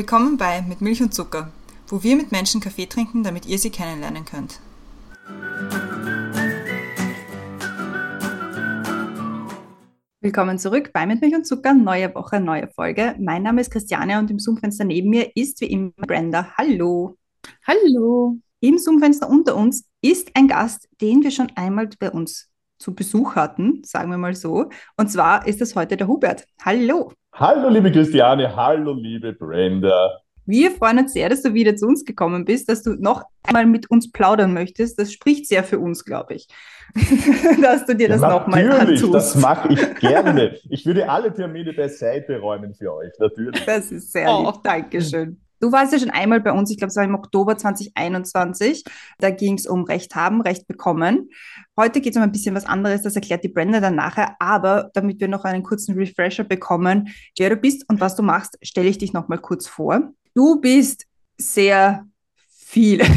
Willkommen bei Mit Milch und Zucker, wo wir mit Menschen Kaffee trinken, damit ihr sie kennenlernen könnt. Willkommen zurück bei Mit Milch und Zucker, neue Woche, neue Folge. Mein Name ist Christiane und im Zoom-Fenster neben mir ist wie immer Brenda. Hallo. Hallo. Im Zoom-Fenster unter uns ist ein Gast, den wir schon einmal bei uns zu Besuch hatten, sagen wir mal so. Und zwar ist das heute der Hubert. Hallo. Hallo, liebe Christiane. Hallo, liebe Brenda. Wir freuen uns sehr, dass du wieder zu uns gekommen bist, dass du noch einmal mit uns plaudern möchtest. Das spricht sehr für uns, glaube ich, dass du dir das ja, nochmal antust. Natürlich, das mache ich gerne. Ich würde alle Termine beiseite räumen für euch, natürlich. Das ist sehr oh. lieb. Dankeschön. Du warst ja schon einmal bei uns, ich glaube, es war im Oktober 2021. Da ging es um Recht haben, Recht bekommen. Heute geht es um ein bisschen was anderes, das erklärt die Brenda dann nachher. Aber damit wir noch einen kurzen Refresher bekommen, wer du bist und was du machst, stelle ich dich nochmal kurz vor. Du bist sehr viel.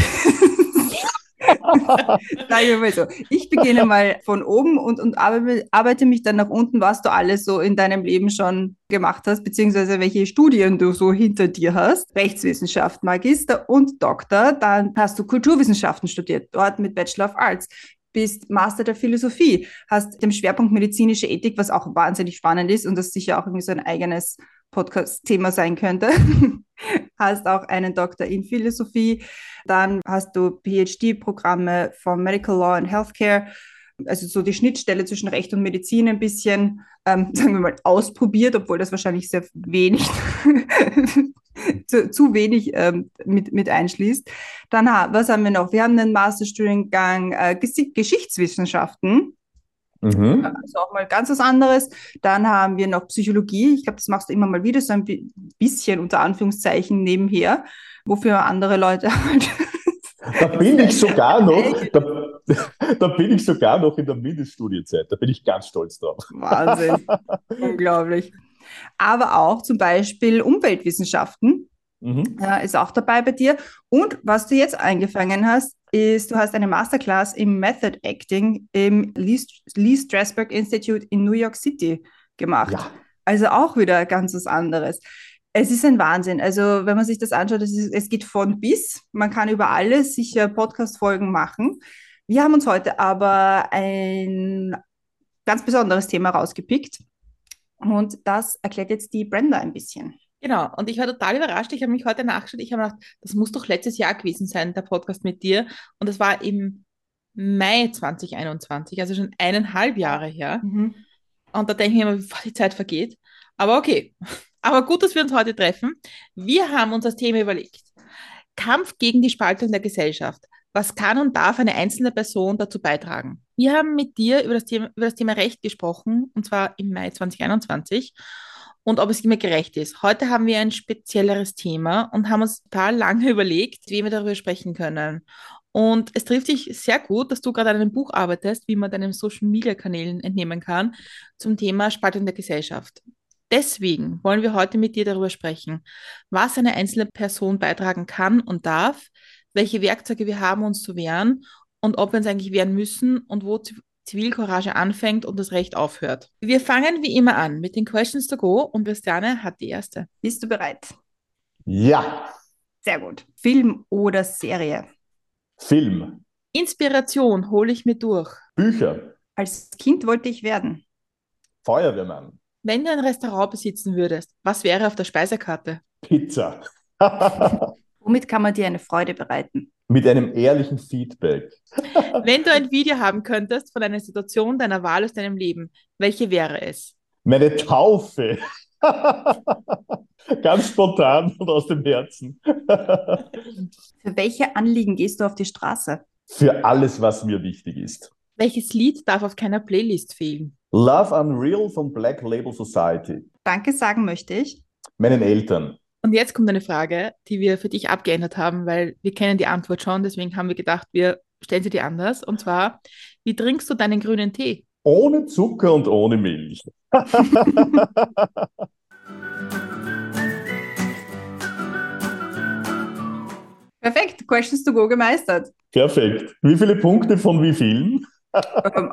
Sagen wir so. Ich beginne mal von oben und, und arbeite mich dann nach unten, was du alles so in deinem Leben schon gemacht hast, beziehungsweise welche Studien du so hinter dir hast. Rechtswissenschaft, Magister und Doktor. Dann hast du Kulturwissenschaften studiert, dort mit Bachelor of Arts bist Master der Philosophie, hast den Schwerpunkt medizinische Ethik, was auch wahnsinnig spannend ist und das sicher auch irgendwie so ein eigenes Podcast-Thema sein könnte. hast auch einen Doktor in Philosophie, dann hast du PhD-Programme von Medical Law and Healthcare, also so die Schnittstelle zwischen Recht und Medizin ein bisschen, ähm, sagen wir mal, ausprobiert, obwohl das wahrscheinlich sehr wenig, zu, zu, wenig ähm, mit, mit einschließt. Dann, was haben wir noch? Wir haben einen Masterstudiengang äh, Geschichtswissenschaften Mhm. Also auch mal ganz was anderes. Dann haben wir noch Psychologie. Ich glaube, das machst du immer mal wieder so ein bisschen unter Anführungszeichen nebenher, wofür andere Leute halt. Da bin ich sogar noch, da, da, bin ich sogar noch in der Mindeststudienzeit. Da bin ich ganz stolz drauf. Wahnsinn. Unglaublich. Aber auch zum Beispiel Umweltwissenschaften. Mhm. Äh, ist auch dabei bei dir. Und was du jetzt eingefangen hast, ist, du hast eine Masterclass im Method Acting im Lee, Lee Strasberg Institute in New York City gemacht. Ja. Also auch wieder ganz was anderes. Es ist ein Wahnsinn. Also, wenn man sich das anschaut, es, ist, es geht von bis. Man kann über alles sicher Podcast-Folgen machen. Wir haben uns heute aber ein ganz besonderes Thema rausgepickt. Und das erklärt jetzt die Brenda ein bisschen. Genau, und ich war total überrascht. Ich habe mich heute nachgeschaut. Ich habe gedacht, das muss doch letztes Jahr gewesen sein, der Podcast mit dir. Und das war im Mai 2021, also schon eineinhalb Jahre her. Mhm. Und da denke ich mir, wie die Zeit vergeht. Aber okay. Aber gut, dass wir uns heute treffen. Wir haben uns das Thema überlegt. Kampf gegen die Spaltung der Gesellschaft. Was kann und darf eine einzelne Person dazu beitragen? Wir haben mit dir über das Thema, über das Thema Recht gesprochen, und zwar im Mai 2021 und ob es immer gerecht ist. Heute haben wir ein spezielleres Thema und haben uns total lange überlegt, wie wir darüber sprechen können. Und es trifft sich sehr gut, dass du gerade an einem Buch arbeitest, wie man deinen Social Media Kanälen entnehmen kann, zum Thema Spaltung der Gesellschaft. Deswegen wollen wir heute mit dir darüber sprechen, was eine einzelne Person beitragen kann und darf, welche Werkzeuge wir haben, uns zu wehren und ob wir uns eigentlich wehren müssen und wo Zivilcourage anfängt und das Recht aufhört. Wir fangen wie immer an mit den Questions to Go und Christiane hat die erste. Bist du bereit? Ja. Sehr gut. Film oder Serie? Film. Inspiration hole ich mir durch. Bücher. Als Kind wollte ich werden. Feuerwehrmann. Wenn du ein Restaurant besitzen würdest, was wäre auf der Speisekarte? Pizza. Womit kann man dir eine Freude bereiten? mit einem ehrlichen Feedback. Wenn du ein Video haben könntest von einer Situation deiner Wahl aus deinem Leben, welche wäre es? Meine Taufe. Ganz spontan und aus dem Herzen. Für welche Anliegen gehst du auf die Straße? Für alles, was mir wichtig ist. Welches Lied darf auf keiner Playlist fehlen? Love Unreal von Black Label Society. Danke sagen möchte ich. Meinen Eltern. Und jetzt kommt eine Frage, die wir für dich abgeändert haben, weil wir kennen die Antwort schon, deswegen haben wir gedacht, wir stellen sie dir anders. Und zwar, wie trinkst du deinen grünen Tee? Ohne Zucker und ohne Milch. Perfekt, Questions to go gemeistert. Perfekt. Wie viele Punkte von wie vielen?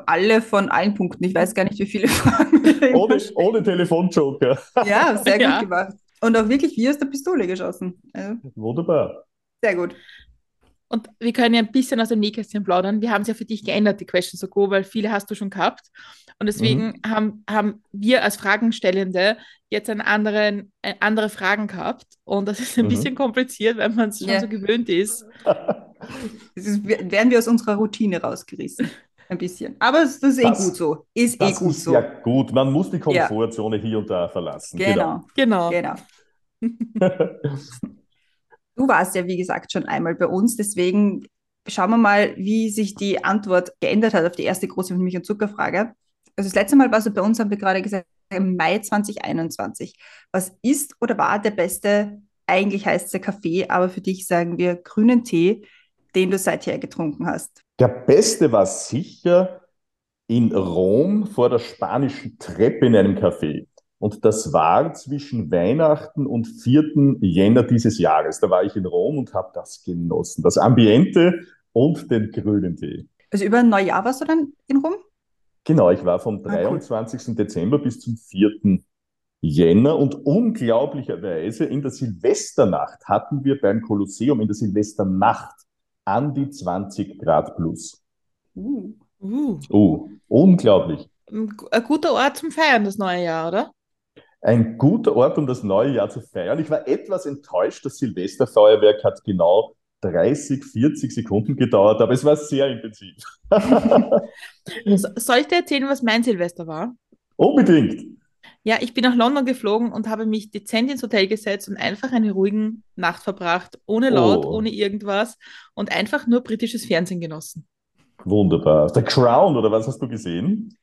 Alle von allen Punkten. Ich weiß gar nicht, wie viele Fragen. Ohne, ohne Telefonjoker. Ja, sehr gut ja. gemacht. Und auch wirklich wie aus der Pistole geschossen. Also. Wunderbar. Sehr gut. Und wir können ja ein bisschen aus dem Nähkästchen plaudern. Wir haben es ja für dich geändert, die Questions to Go, weil viele hast du schon gehabt. Und deswegen mhm. haben, haben wir als Fragenstellende jetzt einen anderen, äh, andere Fragen gehabt. Und das ist ein mhm. bisschen kompliziert, weil man es schon ja. so gewöhnt ist. Das ist, werden wir aus unserer Routine rausgerissen. Ein bisschen. Aber das ist eh das, gut so. Ist eh gut ist so. Ja, gut. Man muss die Komfortzone ja. hier und da verlassen. Genau. Genau. genau. genau. Du warst ja, wie gesagt, schon einmal bei uns, deswegen schauen wir mal, wie sich die Antwort geändert hat auf die erste große Milch- und Zuckerfrage. Also das letzte Mal warst du bei uns, haben wir gerade gesagt, im Mai 2021. Was ist oder war der beste, eigentlich heißt es Kaffee, aber für dich sagen wir grünen Tee, den du seither getrunken hast? Der beste war sicher in Rom vor der spanischen Treppe in einem Café. Und das war zwischen Weihnachten und 4. Jänner dieses Jahres. Da war ich in Rom und habe das genossen. Das Ambiente und den grünen Tee. Also über Neujahr warst du dann in Rom? Genau, ich war vom 23. Ah, cool. Dezember bis zum 4. Jänner und unglaublicherweise in der Silvesternacht hatten wir beim Kolosseum in der Silvesternacht an die 20 Grad plus. Uh. Uh. uh unglaublich. Ein guter Ort zum Feiern, das neue Jahr, oder? ein guter Ort, um das neue Jahr zu feiern. Ich war etwas enttäuscht, das Silvesterfeuerwerk hat genau 30, 40 Sekunden gedauert, aber es war sehr intensiv. Soll ich dir erzählen, was mein Silvester war? Unbedingt. Ja, ich bin nach London geflogen und habe mich dezent ins Hotel gesetzt und einfach eine ruhige Nacht verbracht, ohne Laut, oh. ohne irgendwas und einfach nur britisches Fernsehen genossen. Wunderbar. The Crown, oder was hast du gesehen?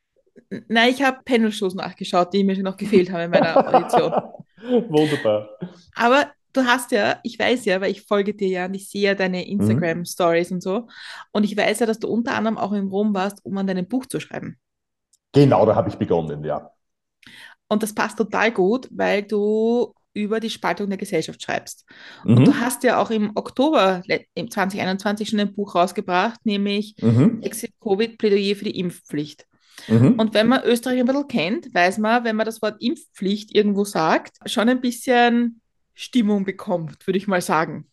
Nein, ich habe Panel-Shows nachgeschaut, die mir noch gefehlt haben in meiner Audition. Wunderbar. Aber du hast ja, ich weiß ja, weil ich folge dir ja und ich sehe ja deine mhm. Instagram-Stories mhm. und so. Und ich weiß ja, dass du unter anderem auch in Rom warst, um an deinem Buch zu schreiben. Genau, da habe ich begonnen, ja. Und das passt total gut, weil du über die Spaltung der Gesellschaft schreibst. Mhm. Und du hast ja auch im Oktober 2021 schon ein Buch rausgebracht, nämlich mhm. Exit Covid Plädoyer für die Impfpflicht. Mhm. Und wenn man Österreich ein bisschen kennt, weiß man, wenn man das Wort Impfpflicht irgendwo sagt, schon ein bisschen Stimmung bekommt, würde ich mal sagen.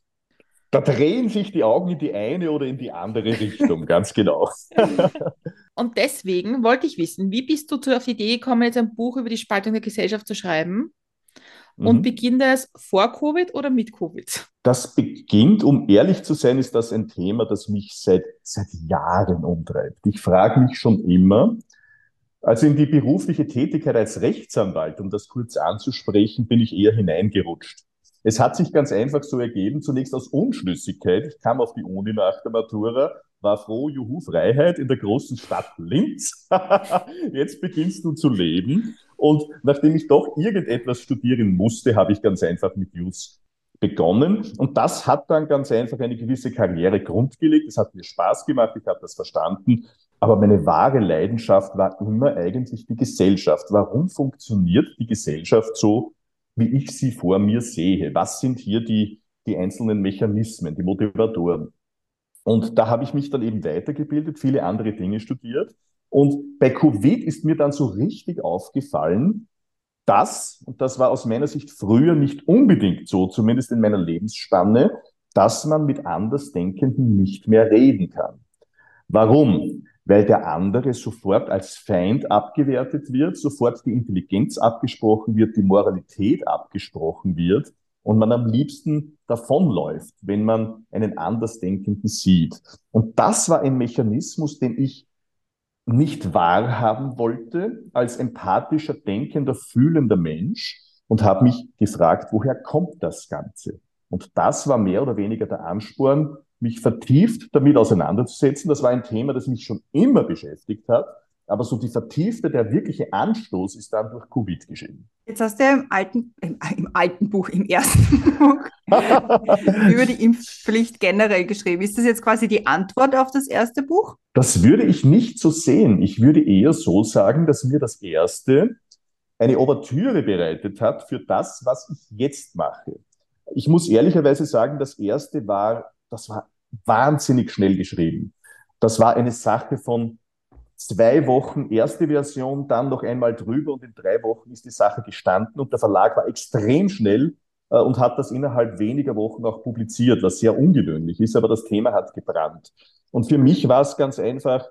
Da drehen sich die Augen in die eine oder in die andere Richtung, ganz genau. Und deswegen wollte ich wissen, wie bist du auf die Idee gekommen, jetzt ein Buch über die Spaltung der Gesellschaft zu schreiben? Und mhm. beginnt es vor Covid oder mit Covid? Das beginnt, um ehrlich zu sein, ist das ein Thema, das mich seit, seit Jahren umtreibt. Ich frage mich schon immer, also in die berufliche Tätigkeit als Rechtsanwalt, um das kurz anzusprechen, bin ich eher hineingerutscht. Es hat sich ganz einfach so ergeben, zunächst aus Unschlüssigkeit. Ich kam auf die Uni nach der Matura, war froh, juhu, Freiheit in der großen Stadt Linz. Jetzt beginnst du zu leben. Und nachdem ich doch irgendetwas studieren musste, habe ich ganz einfach mit Jus begonnen. Und das hat dann ganz einfach eine gewisse Karriere grundgelegt. Es hat mir Spaß gemacht, ich habe das verstanden. Aber meine wahre Leidenschaft war immer eigentlich die Gesellschaft. Warum funktioniert die Gesellschaft so, wie ich sie vor mir sehe? Was sind hier die, die einzelnen Mechanismen, die Motivatoren? Und da habe ich mich dann eben weitergebildet, viele andere Dinge studiert. Und bei Covid ist mir dann so richtig aufgefallen, dass, und das war aus meiner Sicht früher nicht unbedingt so, zumindest in meiner Lebensspanne, dass man mit Andersdenkenden nicht mehr reden kann. Warum? weil der andere sofort als Feind abgewertet wird, sofort die Intelligenz abgesprochen wird, die Moralität abgesprochen wird und man am liebsten davonläuft, wenn man einen Andersdenkenden sieht. Und das war ein Mechanismus, den ich nicht wahrhaben wollte als empathischer, denkender, fühlender Mensch und habe mich gefragt, woher kommt das Ganze? Und das war mehr oder weniger der Ansporn, mich vertieft damit auseinanderzusetzen. Das war ein Thema, das mich schon immer beschäftigt hat. Aber so die vertiefte, der wirkliche Anstoß ist dann durch Covid geschehen. Jetzt hast du ja im alten, im, im alten Buch, im ersten Buch, über die Impfpflicht generell geschrieben. Ist das jetzt quasi die Antwort auf das erste Buch? Das würde ich nicht so sehen. Ich würde eher so sagen, dass mir das erste eine Ouvertüre bereitet hat für das, was ich jetzt mache. Ich muss ehrlicherweise sagen, das erste war, das war wahnsinnig schnell geschrieben. Das war eine Sache von zwei Wochen erste Version, dann noch einmal drüber und in drei Wochen ist die Sache gestanden und der Verlag war extrem schnell äh, und hat das innerhalb weniger Wochen auch publiziert, was sehr ungewöhnlich ist, aber das Thema hat gebrannt. Und für mich war es ganz einfach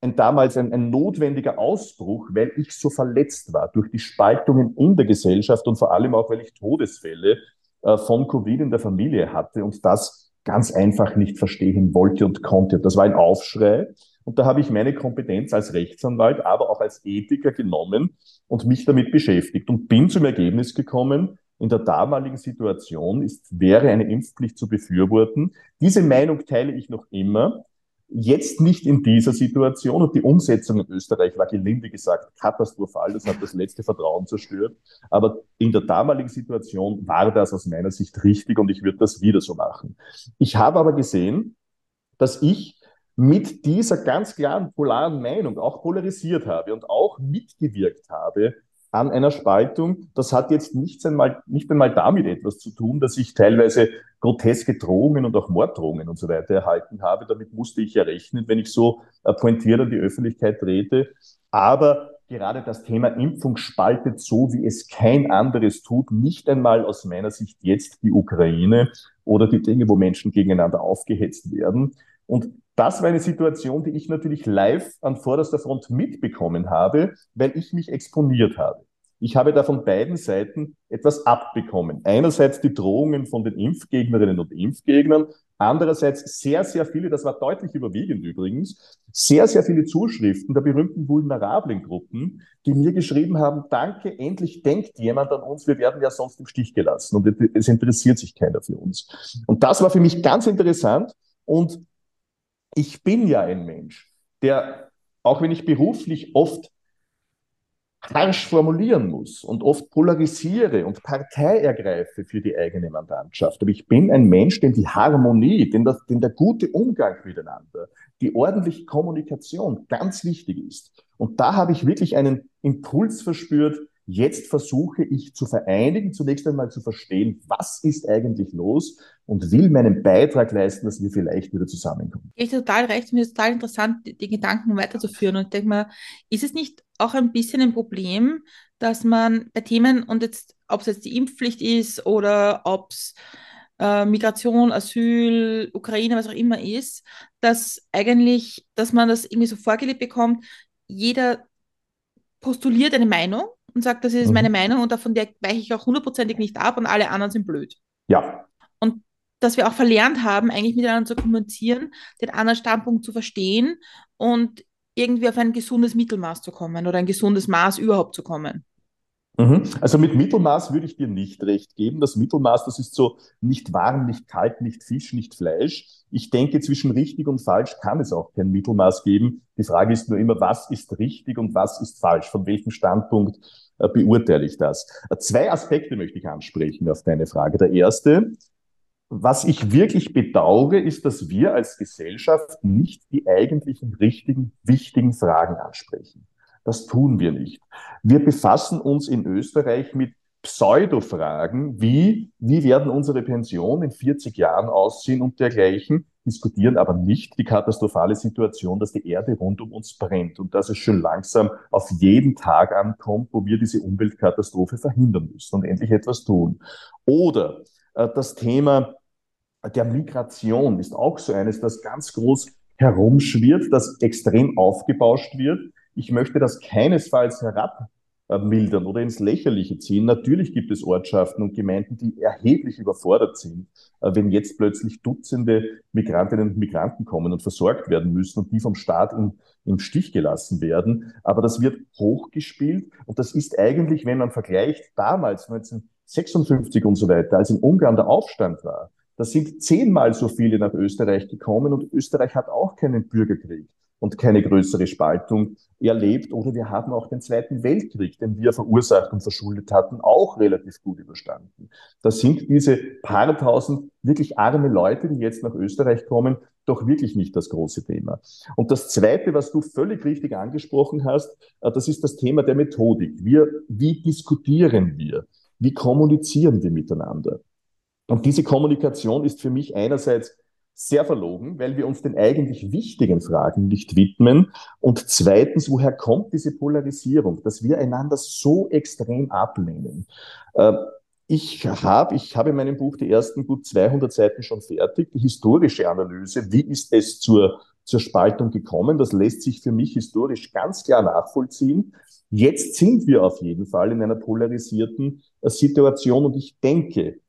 ein, damals ein, ein notwendiger Ausbruch, weil ich so verletzt war durch die Spaltungen in der Gesellschaft und vor allem auch, weil ich Todesfälle äh, von Covid in der Familie hatte und das ganz einfach nicht verstehen wollte und konnte. Das war ein Aufschrei. Und da habe ich meine Kompetenz als Rechtsanwalt, aber auch als Ethiker genommen und mich damit beschäftigt und bin zum Ergebnis gekommen, in der damaligen Situation ist, wäre eine Impfpflicht zu befürworten. Diese Meinung teile ich noch immer. Jetzt nicht in dieser Situation und die Umsetzung in Österreich war gelinde gesagt katastrophal. Das hat das letzte Vertrauen zerstört. Aber in der damaligen Situation war das aus meiner Sicht richtig und ich würde das wieder so machen. Ich habe aber gesehen, dass ich mit dieser ganz klaren polaren Meinung auch polarisiert habe und auch mitgewirkt habe an einer Spaltung. Das hat jetzt nicht einmal, nicht einmal damit etwas zu tun, dass ich teilweise groteske Drohungen und auch Morddrohungen und so weiter erhalten habe. Damit musste ich ja rechnen, wenn ich so pointiert an die Öffentlichkeit trete. Aber gerade das Thema Impfung spaltet so, wie es kein anderes tut, nicht einmal aus meiner Sicht jetzt die Ukraine oder die Dinge, wo Menschen gegeneinander aufgehetzt werden. Und das war eine Situation, die ich natürlich live an vorderster Front mitbekommen habe, weil ich mich exponiert habe. Ich habe da von beiden Seiten etwas abbekommen. Einerseits die Drohungen von den Impfgegnerinnen und Impfgegnern, andererseits sehr, sehr viele, das war deutlich überwiegend übrigens, sehr, sehr viele Zuschriften der berühmten vulnerablen Gruppen, die mir geschrieben haben, danke, endlich denkt jemand an uns, wir werden ja sonst im Stich gelassen und es interessiert sich keiner für uns. Und das war für mich ganz interessant und ich bin ja ein Mensch, der, auch wenn ich beruflich oft harsch formulieren muss und oft polarisiere und Partei ergreife für die eigene Mandantschaft. Aber ich bin ein Mensch, dem die Harmonie, dem, das, dem der gute Umgang miteinander, die ordentliche Kommunikation ganz wichtig ist. Und da habe ich wirklich einen Impuls verspürt, Jetzt versuche ich zu vereinigen, zunächst einmal zu verstehen, was ist eigentlich los und will meinen Beitrag leisten, dass wir vielleicht wieder zusammenkommen. Ich total recht. Mir ist total interessant, die, Gedanken weiterzuführen. Und ich denke mal, ist es nicht auch ein bisschen ein Problem, dass man bei Themen und jetzt, ob es jetzt die Impfpflicht ist oder ob es äh, Migration, Asyl, Ukraine, was auch immer ist, dass eigentlich, dass man das irgendwie so vorgelebt bekommt, jeder postuliert eine Meinung und sagt, das ist mhm. meine Meinung und davon der weiche ich auch hundertprozentig nicht ab und alle anderen sind blöd. Ja. Und dass wir auch verlernt haben, eigentlich miteinander zu kommunizieren, den anderen Standpunkt zu verstehen und irgendwie auf ein gesundes Mittelmaß zu kommen oder ein gesundes Maß überhaupt zu kommen. Mhm. Also mit Mittelmaß würde ich dir nicht recht geben. Das Mittelmaß, das ist so nicht warm, nicht kalt, nicht Fisch, nicht Fleisch. Ich denke, zwischen richtig und falsch kann es auch kein Mittelmaß geben. Die Frage ist nur immer, was ist richtig und was ist falsch? Von welchem Standpunkt äh, beurteile ich das? Äh, zwei Aspekte möchte ich ansprechen auf deine Frage. Der erste, was ich wirklich bedauere, ist, dass wir als Gesellschaft nicht die eigentlichen richtigen, wichtigen Fragen ansprechen. Das tun wir nicht. Wir befassen uns in Österreich mit Pseudo-Fragen wie, wie werden unsere Pensionen in 40 Jahren aussehen und dergleichen, diskutieren aber nicht die katastrophale Situation, dass die Erde rund um uns brennt und dass es schon langsam auf jeden Tag ankommt, wo wir diese Umweltkatastrophe verhindern müssen und endlich etwas tun. Oder äh, das Thema der Migration ist auch so eines, das ganz groß herumschwirrt, das extrem aufgebauscht wird. Ich möchte das keinesfalls herabmildern oder ins Lächerliche ziehen. Natürlich gibt es Ortschaften und Gemeinden, die erheblich überfordert sind, äh, wenn jetzt plötzlich Dutzende Migrantinnen und Migranten kommen und versorgt werden müssen und die vom Staat im, im Stich gelassen werden. Aber das wird hochgespielt und das ist eigentlich, wenn man vergleicht, damals 1956 und so weiter, als in Ungarn der Aufstand war, da sind zehnmal so viele nach Österreich gekommen und Österreich hat auch keinen Bürgerkrieg und keine größere Spaltung erlebt. Oder wir haben auch den Zweiten Weltkrieg, den wir verursacht und verschuldet hatten, auch relativ gut überstanden. Da sind diese paar tausend wirklich arme Leute, die jetzt nach Österreich kommen, doch wirklich nicht das große Thema. Und das Zweite, was du völlig richtig angesprochen hast, äh, das ist das Thema der Methodik. Wir, wie diskutieren wir? Wie kommunizieren wir miteinander? Und diese Kommunikation ist für mich einerseits sehr verlogen, weil wir uns den eigentlich wichtigen Fragen nicht widmen. Und zweitens, woher kommt diese Polarisierung, dass wir einander so extrem ablehnen? Äh, ich habe ich hab in meinem Buch die ersten gut 200 Seiten schon fertig, die historische Analyse, wie ist es zur, zur Spaltung gekommen, das lässt sich für mich historisch ganz klar nachvollziehen. Jetzt sind wir auf jeden Fall in einer polarisierten äh, Situation und ich denke,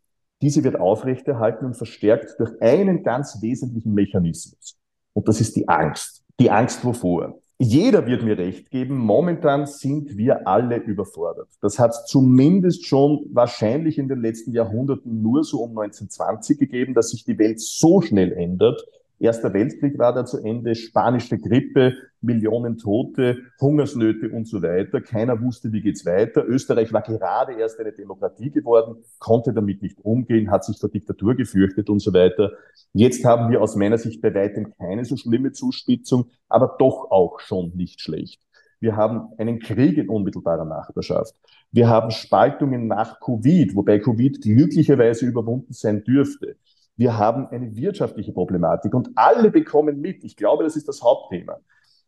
diese wird aufrechterhalten und verstärkt durch einen ganz wesentlichen Mechanismus. Und das ist die Angst. Die Angst wovor? Jeder wird mir recht geben, momentan sind wir alle überfordert. Das hat es zumindest schon wahrscheinlich in den letzten Jahrhunderten nur so um 1920 gegeben, dass sich die Welt so schnell ändert, Erster Weltkrieg war da zu Ende, spanische Grippe, Millionen Tote, Hungersnöte und so weiter. Keiner wusste, wie geht's weiter. Österreich war gerade erst eine Demokratie geworden, konnte damit nicht umgehen, hat sich vor Diktatur gefürchtet und so weiter. Jetzt haben wir aus meiner Sicht bei weitem keine so schlimme Zuspitzung, aber doch auch schon nicht schlecht. Wir haben einen Krieg in unmittelbarer Nachbarschaft. Wir haben Spaltungen nach Covid, wobei Covid glücklicherweise überwunden sein dürfte. Wir haben eine wirtschaftliche Problematik und alle bekommen mit. Ich glaube, das ist das Hauptthema.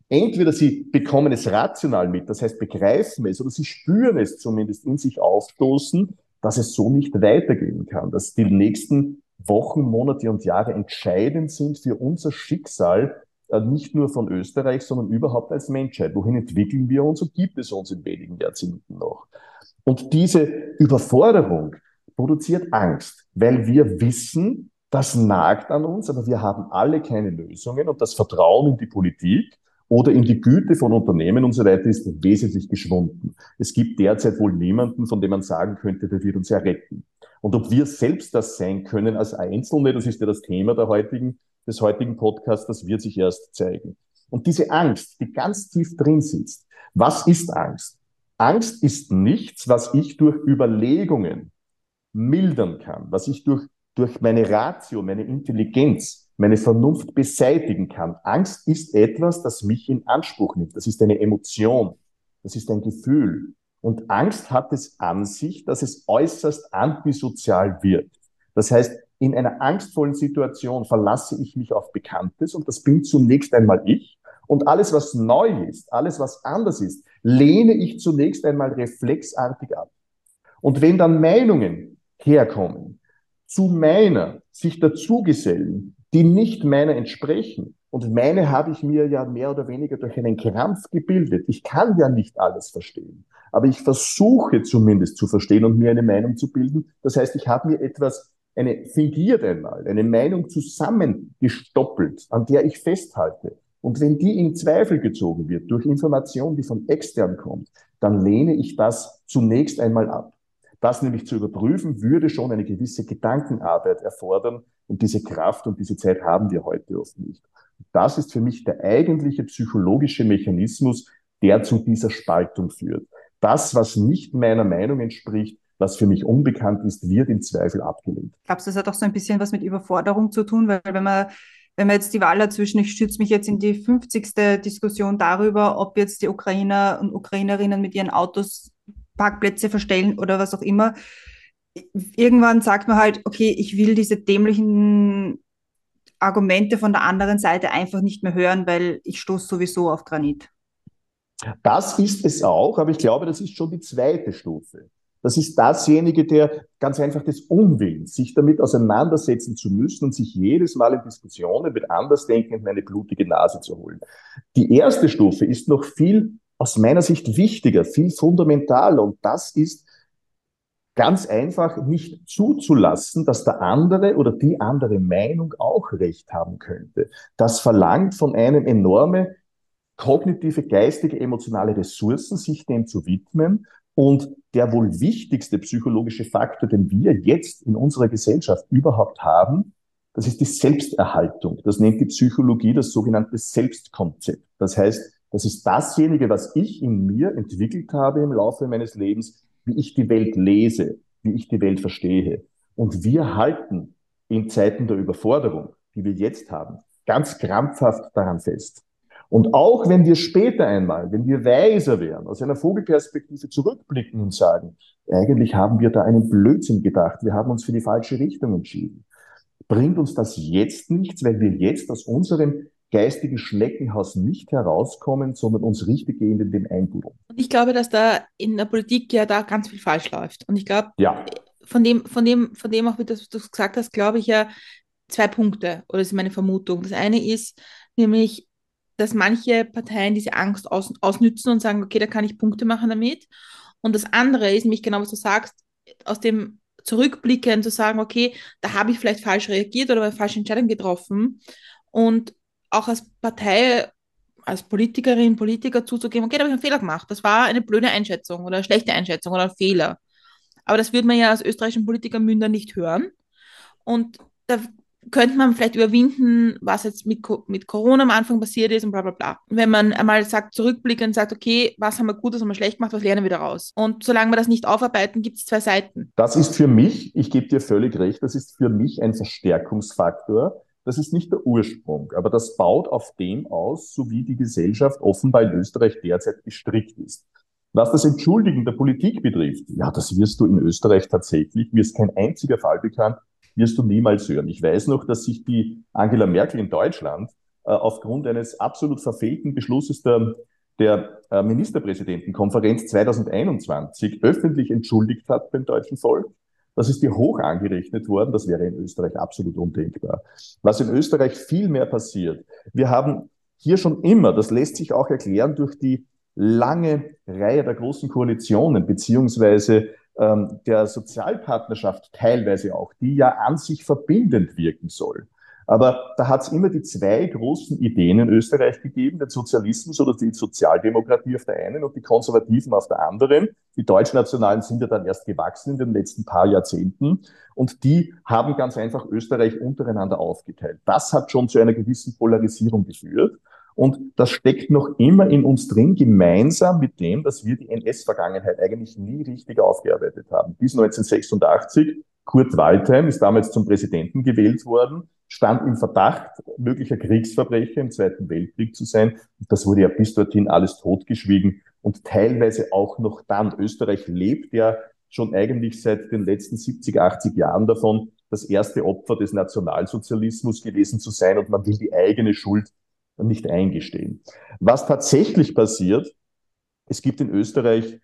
Entweder sie bekommen es rational mit, das heißt begreifen es, oder sie spüren es zumindest in sich aufstoßen, dass es so nicht weitergehen kann, dass die nächsten Wochen, Monate und Jahre entscheidend sind für unser Schicksal, äh, nicht nur von Österreich, sondern überhaupt als Menschheit. Wohin entwickeln wir uns und gibt es uns in wenigen Jahrzehnten noch? Und diese Überforderung produziert Angst, weil wir wissen, das nagt an uns, aber wir haben alle keine Lösungen und das Vertrauen in die Politik oder in die Güte von Unternehmen und so weiter ist wesentlich geschwunden. Es gibt derzeit wohl niemanden, von dem man sagen könnte, der wird uns ja retten. Und ob wir selbst das sein können als Einzelne, das ist ja das Thema der heutigen, des heutigen Podcasts, das wird sich erst zeigen. Und diese Angst, die ganz tief drin sitzt, was ist Angst? Angst ist nichts, was ich durch Überlegungen mildern kann, was ich durch durch meine Ratio, meine Intelligenz, meine Vernunft beseitigen kann. Angst ist etwas, das mich in Anspruch nimmt. Das ist eine Emotion. Das ist ein Gefühl. Und Angst hat es an sich, dass es äußerst antisozial wird. Das heißt, in einer angstvollen Situation verlasse ich mich auf Bekanntes und das bin zunächst einmal ich. Und alles, was neu ist, alles, was anders ist, lehne ich zunächst einmal reflexartig ab. Und wenn dann Meinungen herkommen, zu meiner sich dazugesellen, die nicht meiner entsprechen. Und meine habe ich mir ja mehr oder weniger durch einen Krampf gebildet. Ich kann ja nicht alles verstehen. Aber ich versuche zumindest zu verstehen und mir eine Meinung zu bilden. Das heißt, ich habe mir etwas, eine fingiert einmal, eine Meinung zusammengestoppelt, an der ich festhalte. Und wenn die in Zweifel gezogen wird durch Information, die von extern kommt, dann lehne ich das zunächst einmal ab. Das nämlich zu überprüfen, würde schon eine gewisse Gedankenarbeit erfordern. Und diese Kraft und diese Zeit haben wir heute oft nicht. Das ist für mich der eigentliche psychologische Mechanismus, der zu dieser Spaltung führt. Das, was nicht meiner Meinung entspricht, was für mich unbekannt ist, wird im Zweifel abgelehnt. Glaubst du, das hat auch so ein bisschen was mit Überforderung zu tun? Weil wenn man, wenn man jetzt die Wahl dazwischen, ich stütze mich jetzt in die 50. Diskussion darüber, ob jetzt die Ukrainer und Ukrainerinnen mit ihren Autos Parkplätze verstellen oder was auch immer. Irgendwann sagt man halt, okay, ich will diese dämlichen Argumente von der anderen Seite einfach nicht mehr hören, weil ich stoße sowieso auf Granit. Das ist es auch, aber ich glaube, das ist schon die zweite Stufe. Das ist dasjenige, der ganz einfach des Unwillens, sich damit auseinandersetzen zu müssen und sich jedes Mal in Diskussionen mit Andersdenkenden eine blutige Nase zu holen. Die erste Stufe ist noch viel aus meiner Sicht wichtiger, viel fundamentaler. Und das ist ganz einfach nicht zuzulassen, dass der andere oder die andere Meinung auch recht haben könnte. Das verlangt von einem enorme kognitive, geistige, emotionale Ressourcen, sich dem zu widmen. Und der wohl wichtigste psychologische Faktor, den wir jetzt in unserer Gesellschaft überhaupt haben, das ist die Selbsterhaltung. Das nennt die Psychologie das sogenannte Selbstkonzept. Das heißt, das ist dasjenige, was ich in mir entwickelt habe im Laufe meines Lebens, wie ich die Welt lese, wie ich die Welt verstehe. Und wir halten in Zeiten der Überforderung, die wir jetzt haben, ganz krampfhaft daran fest. Und auch wenn wir später einmal, wenn wir weiser wären, aus einer Vogelperspektive zurückblicken und sagen, eigentlich haben wir da einen Blödsinn gedacht, wir haben uns für die falsche Richtung entschieden, bringt uns das jetzt nichts, weil wir jetzt aus unserem geistigen Schneckenhaus nicht herauskommen, sondern uns richtig gehend in dem einbuddeln. Und ich glaube, dass da in der Politik ja da ganz viel falsch läuft. Und ich glaube, ja. von dem, von dem, von dem auch, wie du es gesagt hast, glaube ich ja zwei Punkte, oder das ist meine Vermutung. Das eine ist nämlich, dass manche Parteien diese Angst aus, ausnützen und sagen, okay, da kann ich Punkte machen damit. Und das andere ist nämlich genau, was du sagst, aus dem Zurückblicken zu sagen, okay, da habe ich vielleicht falsch reagiert oder eine falsche Entscheidung getroffen. Und auch als Partei, als Politikerin, Politiker zuzugeben, okay, da habe ich einen Fehler gemacht. Das war eine blöde Einschätzung oder eine schlechte Einschätzung oder ein Fehler. Aber das würde man ja als österreichischen Politikermünder nicht hören. Und da könnte man vielleicht überwinden, was jetzt mit, mit Corona am Anfang passiert ist und bla bla bla. Wenn man einmal sagt, zurückblickend sagt, okay, was haben wir gut, was haben wir schlecht gemacht, was lernen wir daraus? Und solange wir das nicht aufarbeiten, gibt es zwei Seiten. Das ist für mich, ich gebe dir völlig recht, das ist für mich ein Verstärkungsfaktor. Das ist nicht der Ursprung, aber das baut auf dem aus, so wie die Gesellschaft offenbar in Österreich derzeit gestrickt ist. Was das Entschuldigen der Politik betrifft, ja, das wirst du in Österreich tatsächlich, mir ist kein einziger Fall bekannt, wirst du niemals hören. Ich weiß noch, dass sich die Angela Merkel in Deutschland äh, aufgrund eines absolut verfehlten Beschlusses der, der äh, Ministerpräsidentenkonferenz 2021 öffentlich entschuldigt hat beim deutschen Volk. Das ist dir hoch angerechnet worden. Das wäre in Österreich absolut undenkbar. Was in Österreich viel mehr passiert. Wir haben hier schon immer, das lässt sich auch erklären durch die lange Reihe der großen Koalitionen, beziehungsweise ähm, der Sozialpartnerschaft teilweise auch, die ja an sich verbindend wirken soll. Aber da hat es immer die zwei großen Ideen in Österreich gegeben, den Sozialismus oder die Sozialdemokratie auf der einen und die Konservativen auf der anderen. Die Deutschnationalen sind ja dann erst gewachsen in den letzten paar Jahrzehnten und die haben ganz einfach Österreich untereinander aufgeteilt. Das hat schon zu einer gewissen Polarisierung geführt. Und das steckt noch immer in uns drin, gemeinsam mit dem, dass wir die NS-Vergangenheit eigentlich nie richtig aufgearbeitet haben. Bis 1986, Kurt Waldheim ist damals zum Präsidenten gewählt worden, stand im Verdacht, möglicher Kriegsverbrecher im Zweiten Weltkrieg zu sein. Und das wurde ja bis dorthin alles totgeschwiegen und teilweise auch noch dann. Österreich lebt ja schon eigentlich seit den letzten 70, 80 Jahren davon, das erste Opfer des Nationalsozialismus gewesen zu sein und man will die eigene Schuld nicht eingestehen. Was tatsächlich passiert, es gibt in Österreich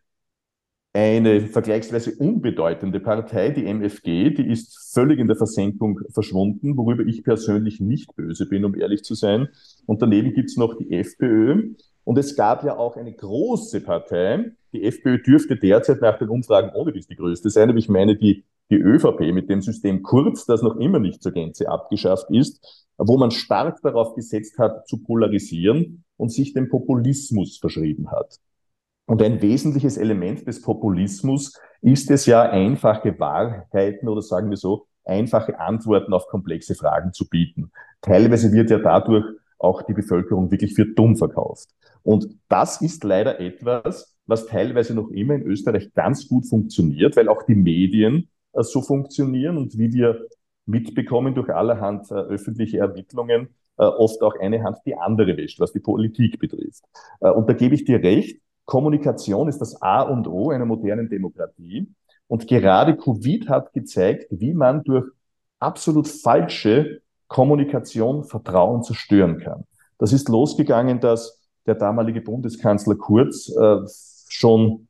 eine vergleichsweise unbedeutende Partei, die MFG, die ist völlig in der Versenkung verschwunden, worüber ich persönlich nicht böse bin, um ehrlich zu sein. Und daneben gibt es noch die FPÖ. Und es gab ja auch eine große Partei. Die FPÖ dürfte derzeit nach den Umfragen ohne die größte sein, aber ich meine die, die ÖVP mit dem System Kurz, das noch immer nicht zur Gänze abgeschafft ist wo man stark darauf gesetzt hat, zu polarisieren und sich dem Populismus verschrieben hat. Und ein wesentliches Element des Populismus ist es ja, einfache Wahrheiten oder sagen wir so, einfache Antworten auf komplexe Fragen zu bieten. Teilweise wird ja dadurch auch die Bevölkerung wirklich für dumm verkauft. Und das ist leider etwas, was teilweise noch immer in Österreich ganz gut funktioniert, weil auch die Medien äh, so funktionieren und wie wir mitbekommen durch allerhand äh, öffentliche Ermittlungen, äh, oft auch eine Hand die andere wäscht, was die Politik betrifft. Und da gebe ich dir recht, Kommunikation ist das A und O einer modernen Demokratie. Und gerade Covid hat gezeigt, wie man durch absolut falsche Kommunikation Vertrauen zerstören kann. Das ist losgegangen, dass der damalige Bundeskanzler Kurz äh, schon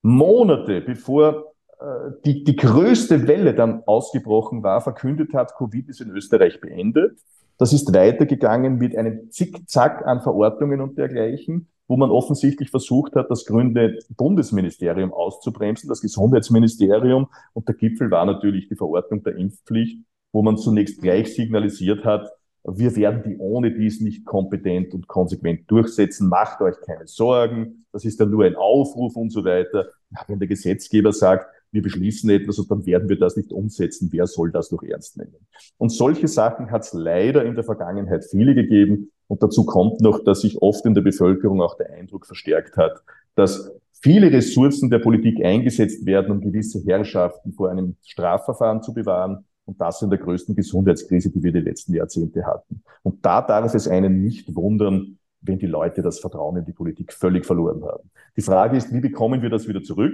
Monate bevor äh, die, die größte Welle dann ausgebrochen war, verkündet hat, Covid ist in Österreich beendet. Das ist weitergegangen mit einem Zickzack an Verordnungen und dergleichen, wo man offensichtlich versucht hat, das grüne Bundesministerium auszubremsen, das Gesundheitsministerium. Und der Gipfel war natürlich die Verordnung der Impfpflicht, wo man zunächst gleich signalisiert hat, wir werden die ohne dies nicht kompetent und konsequent durchsetzen. Macht euch keine Sorgen. Das ist dann nur ein Aufruf und so weiter. Wenn der Gesetzgeber sagt, wir beschließen etwas und dann werden wir das nicht umsetzen. Wer soll das noch ernst nehmen? Und solche Sachen hat es leider in der Vergangenheit viele gegeben. Und dazu kommt noch, dass sich oft in der Bevölkerung auch der Eindruck verstärkt hat, dass viele Ressourcen der Politik eingesetzt werden, um gewisse Herrschaften vor einem Strafverfahren zu bewahren. Und das in der größten Gesundheitskrise, die wir die letzten Jahrzehnte hatten. Und da darf es einen nicht wundern, wenn die Leute das Vertrauen in die Politik völlig verloren haben. Die Frage ist, wie bekommen wir das wieder zurück?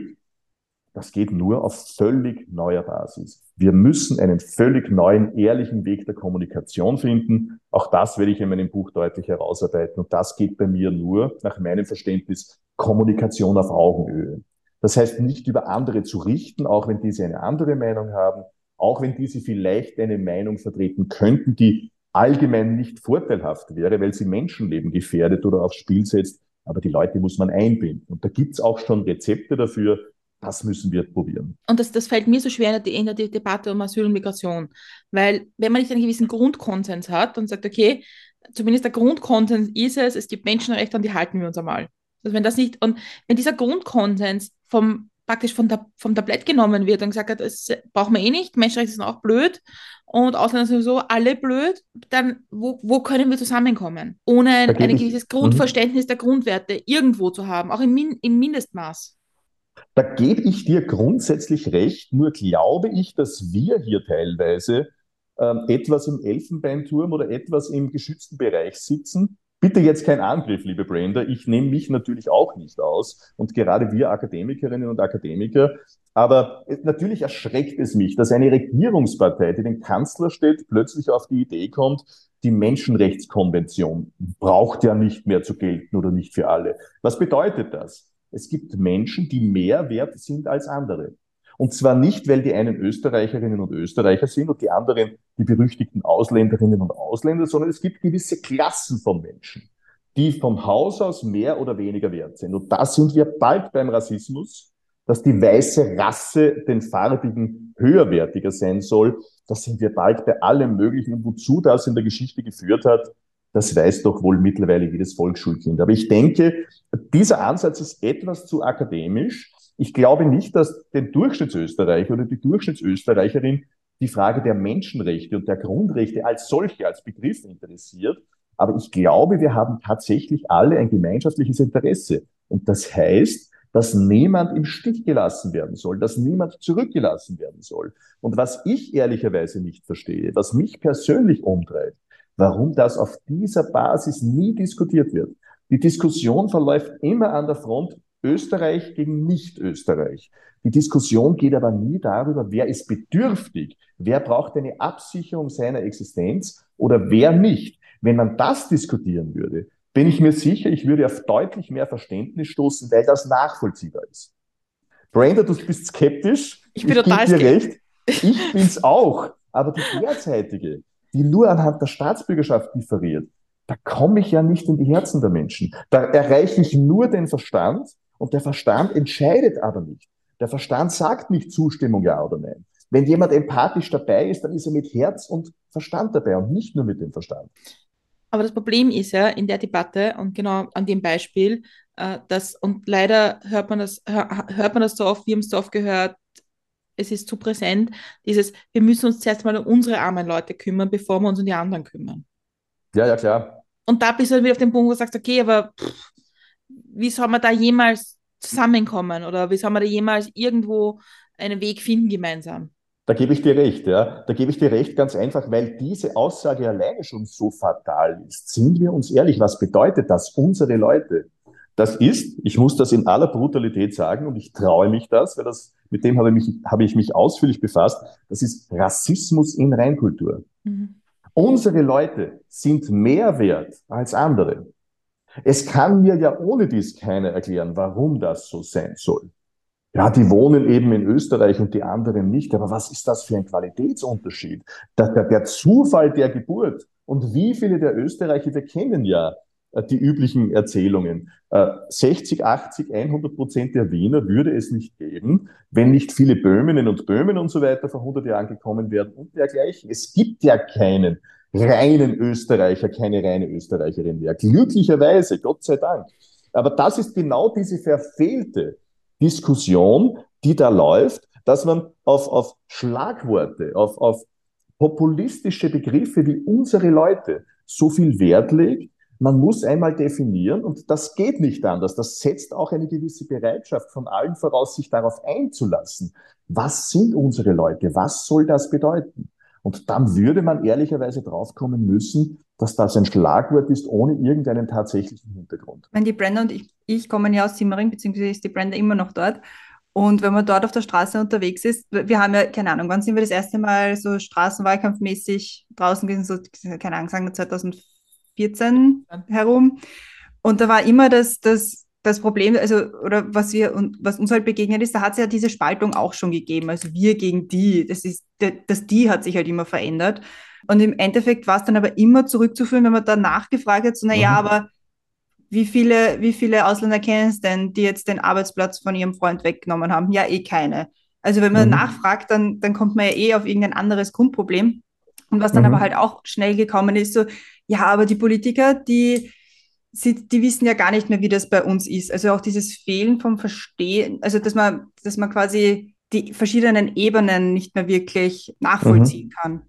Das geht nur auf völlig neuer Basis. Wir müssen einen völlig neuen, ehrlichen Weg der Kommunikation finden. Auch das werde ich in meinem Buch deutlich herausarbeiten. Und das geht bei mir nur, nach meinem Verständnis, Kommunikation auf Augenhöhe. Das heißt, nicht über andere zu richten, auch wenn diese eine andere Meinung haben, auch wenn diese vielleicht eine Meinung vertreten könnten, die allgemein nicht vorteilhaft wäre, weil sie Menschenleben gefährdet oder aufs Spiel setzt. Aber die Leute muss man einbinden. Und da gibt's auch schon Rezepte dafür. Das müssen wir probieren. Und das, das fällt mir so schwer in der, in der Debatte um Asyl und Migration. Weil wenn man nicht einen gewissen Grundkonsens hat und sagt, okay, zumindest der Grundkonsens ist es, es gibt Menschenrechte und die halten wir uns einmal. Also wenn das nicht, und wenn dieser Grundkonsens vom praktisch von der, vom Tablett genommen wird und gesagt hat, das brauchen wir eh nicht, Menschenrechte sind auch blöd und Ausländer sind sowieso alle blöd, dann wo, wo können wir zusammenkommen? Ohne ein, ein gewisses mhm. Grundverständnis der Grundwerte irgendwo zu haben, auch im, Min im Mindestmaß. Da gebe ich dir grundsätzlich recht, nur glaube ich, dass wir hier teilweise ähm, etwas im Elfenbeinturm oder etwas im geschützten Bereich sitzen, Bitte jetzt kein Angriff, liebe Brenda. Ich nehme mich natürlich auch nicht aus und gerade wir Akademikerinnen und Akademiker. Aber natürlich erschreckt es mich, dass eine Regierungspartei, die den Kanzler stellt, plötzlich auf die Idee kommt, die Menschenrechtskonvention braucht ja nicht mehr zu gelten oder nicht für alle. Was bedeutet das? Es gibt Menschen, die mehr wert sind als andere. Und zwar nicht, weil die einen Österreicherinnen und Österreicher sind und die anderen die berüchtigten Ausländerinnen und Ausländer, sondern es gibt gewisse Klassen von Menschen, die vom Haus aus mehr oder weniger wert sind. Und da sind wir bald beim Rassismus, dass die weiße Rasse den Farbigen höherwertiger sein soll. Da sind wir bald bei allem Möglichen. Wozu das in der Geschichte geführt hat, das weiß doch wohl mittlerweile jedes Volksschulkind. Aber ich denke, dieser Ansatz ist etwas zu akademisch. Ich glaube nicht, dass den Durchschnittsösterreicher oder die Durchschnittsösterreicherin die Frage der Menschenrechte und der Grundrechte als solche, als Begriff interessiert. Aber ich glaube, wir haben tatsächlich alle ein gemeinschaftliches Interesse. Und das heißt, dass niemand im Stich gelassen werden soll, dass niemand zurückgelassen werden soll. Und was ich ehrlicherweise nicht verstehe, was mich persönlich umtreibt, warum das auf dieser Basis nie diskutiert wird. Die Diskussion verläuft immer an der Front Österreich gegen Nicht-Österreich. Die Diskussion geht aber nie darüber, wer ist bedürftig, wer braucht eine Absicherung seiner Existenz oder wer nicht. Wenn man das diskutieren würde, bin ich mir sicher, ich würde auf deutlich mehr Verständnis stoßen, weil das nachvollziehbar ist. Brenda, du bist skeptisch. Ich bin ich total skeptisch. recht. Ich bin's auch. Aber die derzeitige, die nur anhand der Staatsbürgerschaft differiert, da komme ich ja nicht in die Herzen der Menschen. Da erreiche ich nur den Verstand und der Verstand entscheidet aber nicht. Der Verstand sagt nicht Zustimmung, ja oder nein. Wenn jemand empathisch dabei ist, dann ist er mit Herz und Verstand dabei und nicht nur mit dem Verstand. Aber das Problem ist ja in der Debatte und genau an dem Beispiel, äh, dass, und leider hört man das, hört man das so oft, wir haben es so oft gehört, es ist zu präsent, dieses, wir müssen uns zuerst mal um unsere armen Leute kümmern, bevor wir uns um die anderen kümmern. Ja, ja, klar. Und da bist du wieder auf dem Punkt, wo du sagst, okay, aber pff, wie soll man da jemals zusammenkommen oder wie soll man da jemals irgendwo einen Weg finden gemeinsam? Da gebe ich dir recht, ja. Da gebe ich dir recht, ganz einfach, weil diese Aussage alleine schon so fatal ist. Sind wir uns ehrlich, was bedeutet das? Unsere Leute. Das ist, ich muss das in aller Brutalität sagen und ich traue mich das, weil das, mit dem habe, mich, habe ich mich ausführlich befasst. Das ist Rassismus in Reinkultur. Mhm. Unsere Leute sind mehr wert als andere. Es kann mir ja ohne dies keiner erklären, warum das so sein soll. Ja, die wohnen eben in Österreich und die anderen nicht. Aber was ist das für ein Qualitätsunterschied? Der, der, der Zufall der Geburt und wie viele der Österreicher, wir kennen ja die üblichen Erzählungen. 60, 80, 100 Prozent der Wiener würde es nicht geben, wenn nicht viele Böhminnen und Böhmen und so weiter vor 100 Jahren gekommen wären und dergleichen. Es gibt ja keinen reinen Österreicher, keine reine Österreicherin mehr. Glücklicherweise, Gott sei Dank. Aber das ist genau diese verfehlte Diskussion, die da läuft, dass man auf, auf Schlagworte, auf, auf populistische Begriffe wie unsere Leute so viel Wert legt. Man muss einmal definieren und das geht nicht anders. Das setzt auch eine gewisse Bereitschaft von allen voraus, sich darauf einzulassen. Was sind unsere Leute? Was soll das bedeuten? Und dann würde man ehrlicherweise draufkommen müssen, dass das ein Schlagwort ist ohne irgendeinen tatsächlichen Hintergrund. Wenn die Brenda und ich, ich kommen ja aus Simmering, beziehungsweise ist die Brenda immer noch dort. Und wenn man dort auf der Straße unterwegs ist, wir haben ja, keine Ahnung, wann sind wir das erste Mal so straßenwahlkampfmäßig draußen gewesen, so, keine Ahnung, sagen wir 2014 herum. Und da war immer das, das das Problem, also, oder was wir und was uns halt begegnet ist, da hat es ja diese Spaltung auch schon gegeben. Also wir gegen die. Das ist, das die hat sich halt immer verändert. Und im Endeffekt war es dann aber immer zurückzuführen, wenn man dann nachgefragt hat, so, naja, mhm. aber wie viele, wie viele Ausländer kennen es denn, die jetzt den Arbeitsplatz von ihrem Freund weggenommen haben? Ja, eh keine. Also wenn man mhm. nachfragt, dann, dann kommt man ja eh auf irgendein anderes Grundproblem. Und was dann mhm. aber halt auch schnell gekommen ist, so, ja, aber die Politiker, die, sie, die wissen ja gar nicht mehr, wie das bei uns ist. Also auch dieses Fehlen vom Verstehen, also dass man, dass man quasi die verschiedenen Ebenen nicht mehr wirklich nachvollziehen mhm. kann.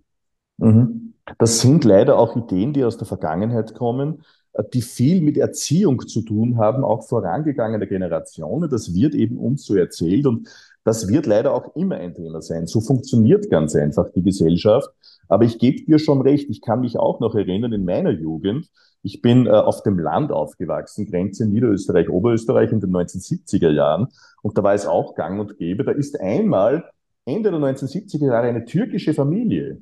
Mhm. Das sind leider auch Ideen, die aus der Vergangenheit kommen, äh, die viel mit Erziehung zu tun haben, auch vorangegangene Generationen. Das wird eben uns so erzählt und das wird leider auch immer ein Thema sein. So funktioniert ganz einfach die Gesellschaft. Aber ich gebe dir schon recht, ich kann mich auch noch erinnern in meiner Jugend, ich bin äh, auf dem Land aufgewachsen, Grenze Niederösterreich, Oberösterreich in den 1970er Jahren. Und da war es auch gang und gäbe. Da ist einmal Ende der 1970er Jahre eine türkische Familie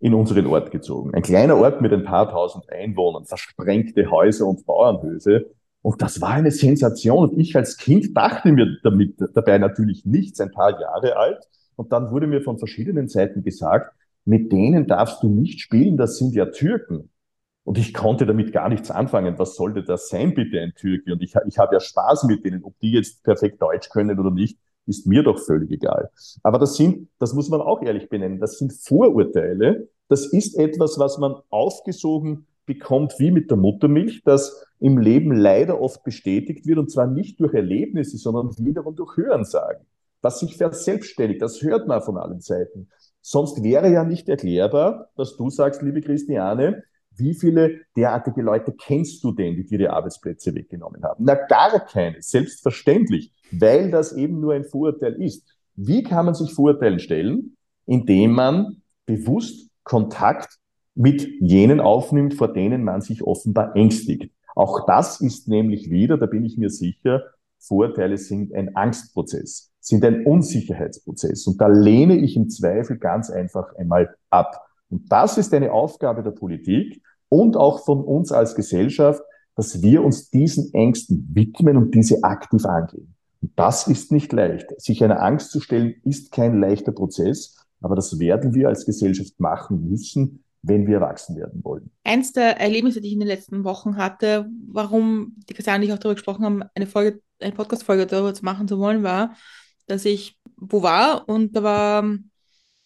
in unseren Ort gezogen. Ein kleiner Ort mit ein paar tausend Einwohnern, versprengte Häuser und Bauernhöfe. Und das war eine Sensation. Und ich als Kind dachte mir damit, dabei natürlich nichts, ein paar Jahre alt. Und dann wurde mir von verschiedenen Seiten gesagt, mit denen darfst du nicht spielen, das sind ja Türken. Und ich konnte damit gar nichts anfangen. Was sollte das sein, bitte, ein Türke? Und ich, ich habe ja Spaß mit denen. Ob die jetzt perfekt Deutsch können oder nicht, ist mir doch völlig egal. Aber das sind, das muss man auch ehrlich benennen, das sind Vorurteile. Das ist etwas, was man aufgesogen bekommt wie mit der Muttermilch, das im Leben leider oft bestätigt wird, und zwar nicht durch Erlebnisse, sondern wiederum durch Hörensagen. Was sich verselbstständigt, das hört man von allen Seiten. Sonst wäre ja nicht erklärbar, dass du sagst, liebe Christiane, wie viele derartige Leute kennst du denn, die dir die Arbeitsplätze weggenommen haben? Na, gar keine, selbstverständlich, weil das eben nur ein Vorurteil ist. Wie kann man sich Vorurteilen stellen? Indem man bewusst Kontakt mit jenen aufnimmt, vor denen man sich offenbar ängstigt. Auch das ist nämlich wieder, da bin ich mir sicher, Vorurteile sind ein Angstprozess, sind ein Unsicherheitsprozess. Und da lehne ich im Zweifel ganz einfach einmal ab. Und das ist eine Aufgabe der Politik und auch von uns als Gesellschaft, dass wir uns diesen Ängsten widmen und diese aktiv angehen. Und das ist nicht leicht. Sich einer Angst zu stellen, ist kein leichter Prozess, aber das werden wir als Gesellschaft machen müssen, wenn wir erwachsen werden wollen. Eins der Erlebnisse, die ich in den letzten Wochen hatte, warum die Christiane und ich auch darüber gesprochen haben, eine Folge, eine Podcast-Folge darüber zu machen zu wollen, war, dass ich wo war und da war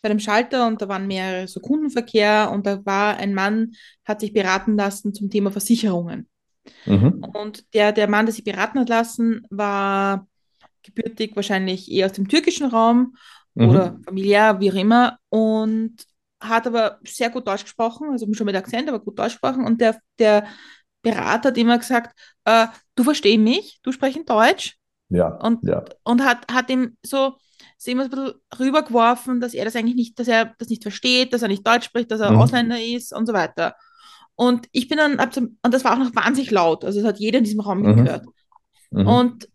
bei einem Schalter und da waren mehrere so Kundenverkehr und da war ein Mann, hat sich beraten lassen zum Thema Versicherungen. Mhm. Und der, der Mann, der sich beraten hat lassen, war gebürtig wahrscheinlich eher aus dem türkischen Raum mhm. oder familiär, wie auch immer, und hat aber sehr gut Deutsch gesprochen, also schon mit Akzent, aber gut Deutsch gesprochen. Und der, der Berater hat immer gesagt, äh, du verstehst mich, du sprichst Deutsch. Ja. Und, ja. und hat, hat ihm so sie immer ein bisschen rübergeworfen, dass er das eigentlich nicht, dass er das nicht versteht, dass er nicht Deutsch spricht, dass er mhm. Ausländer ist und so weiter. Und ich bin dann, und das war auch noch wahnsinnig laut, also das hat jeder in diesem Raum mhm. gehört. Mhm. Und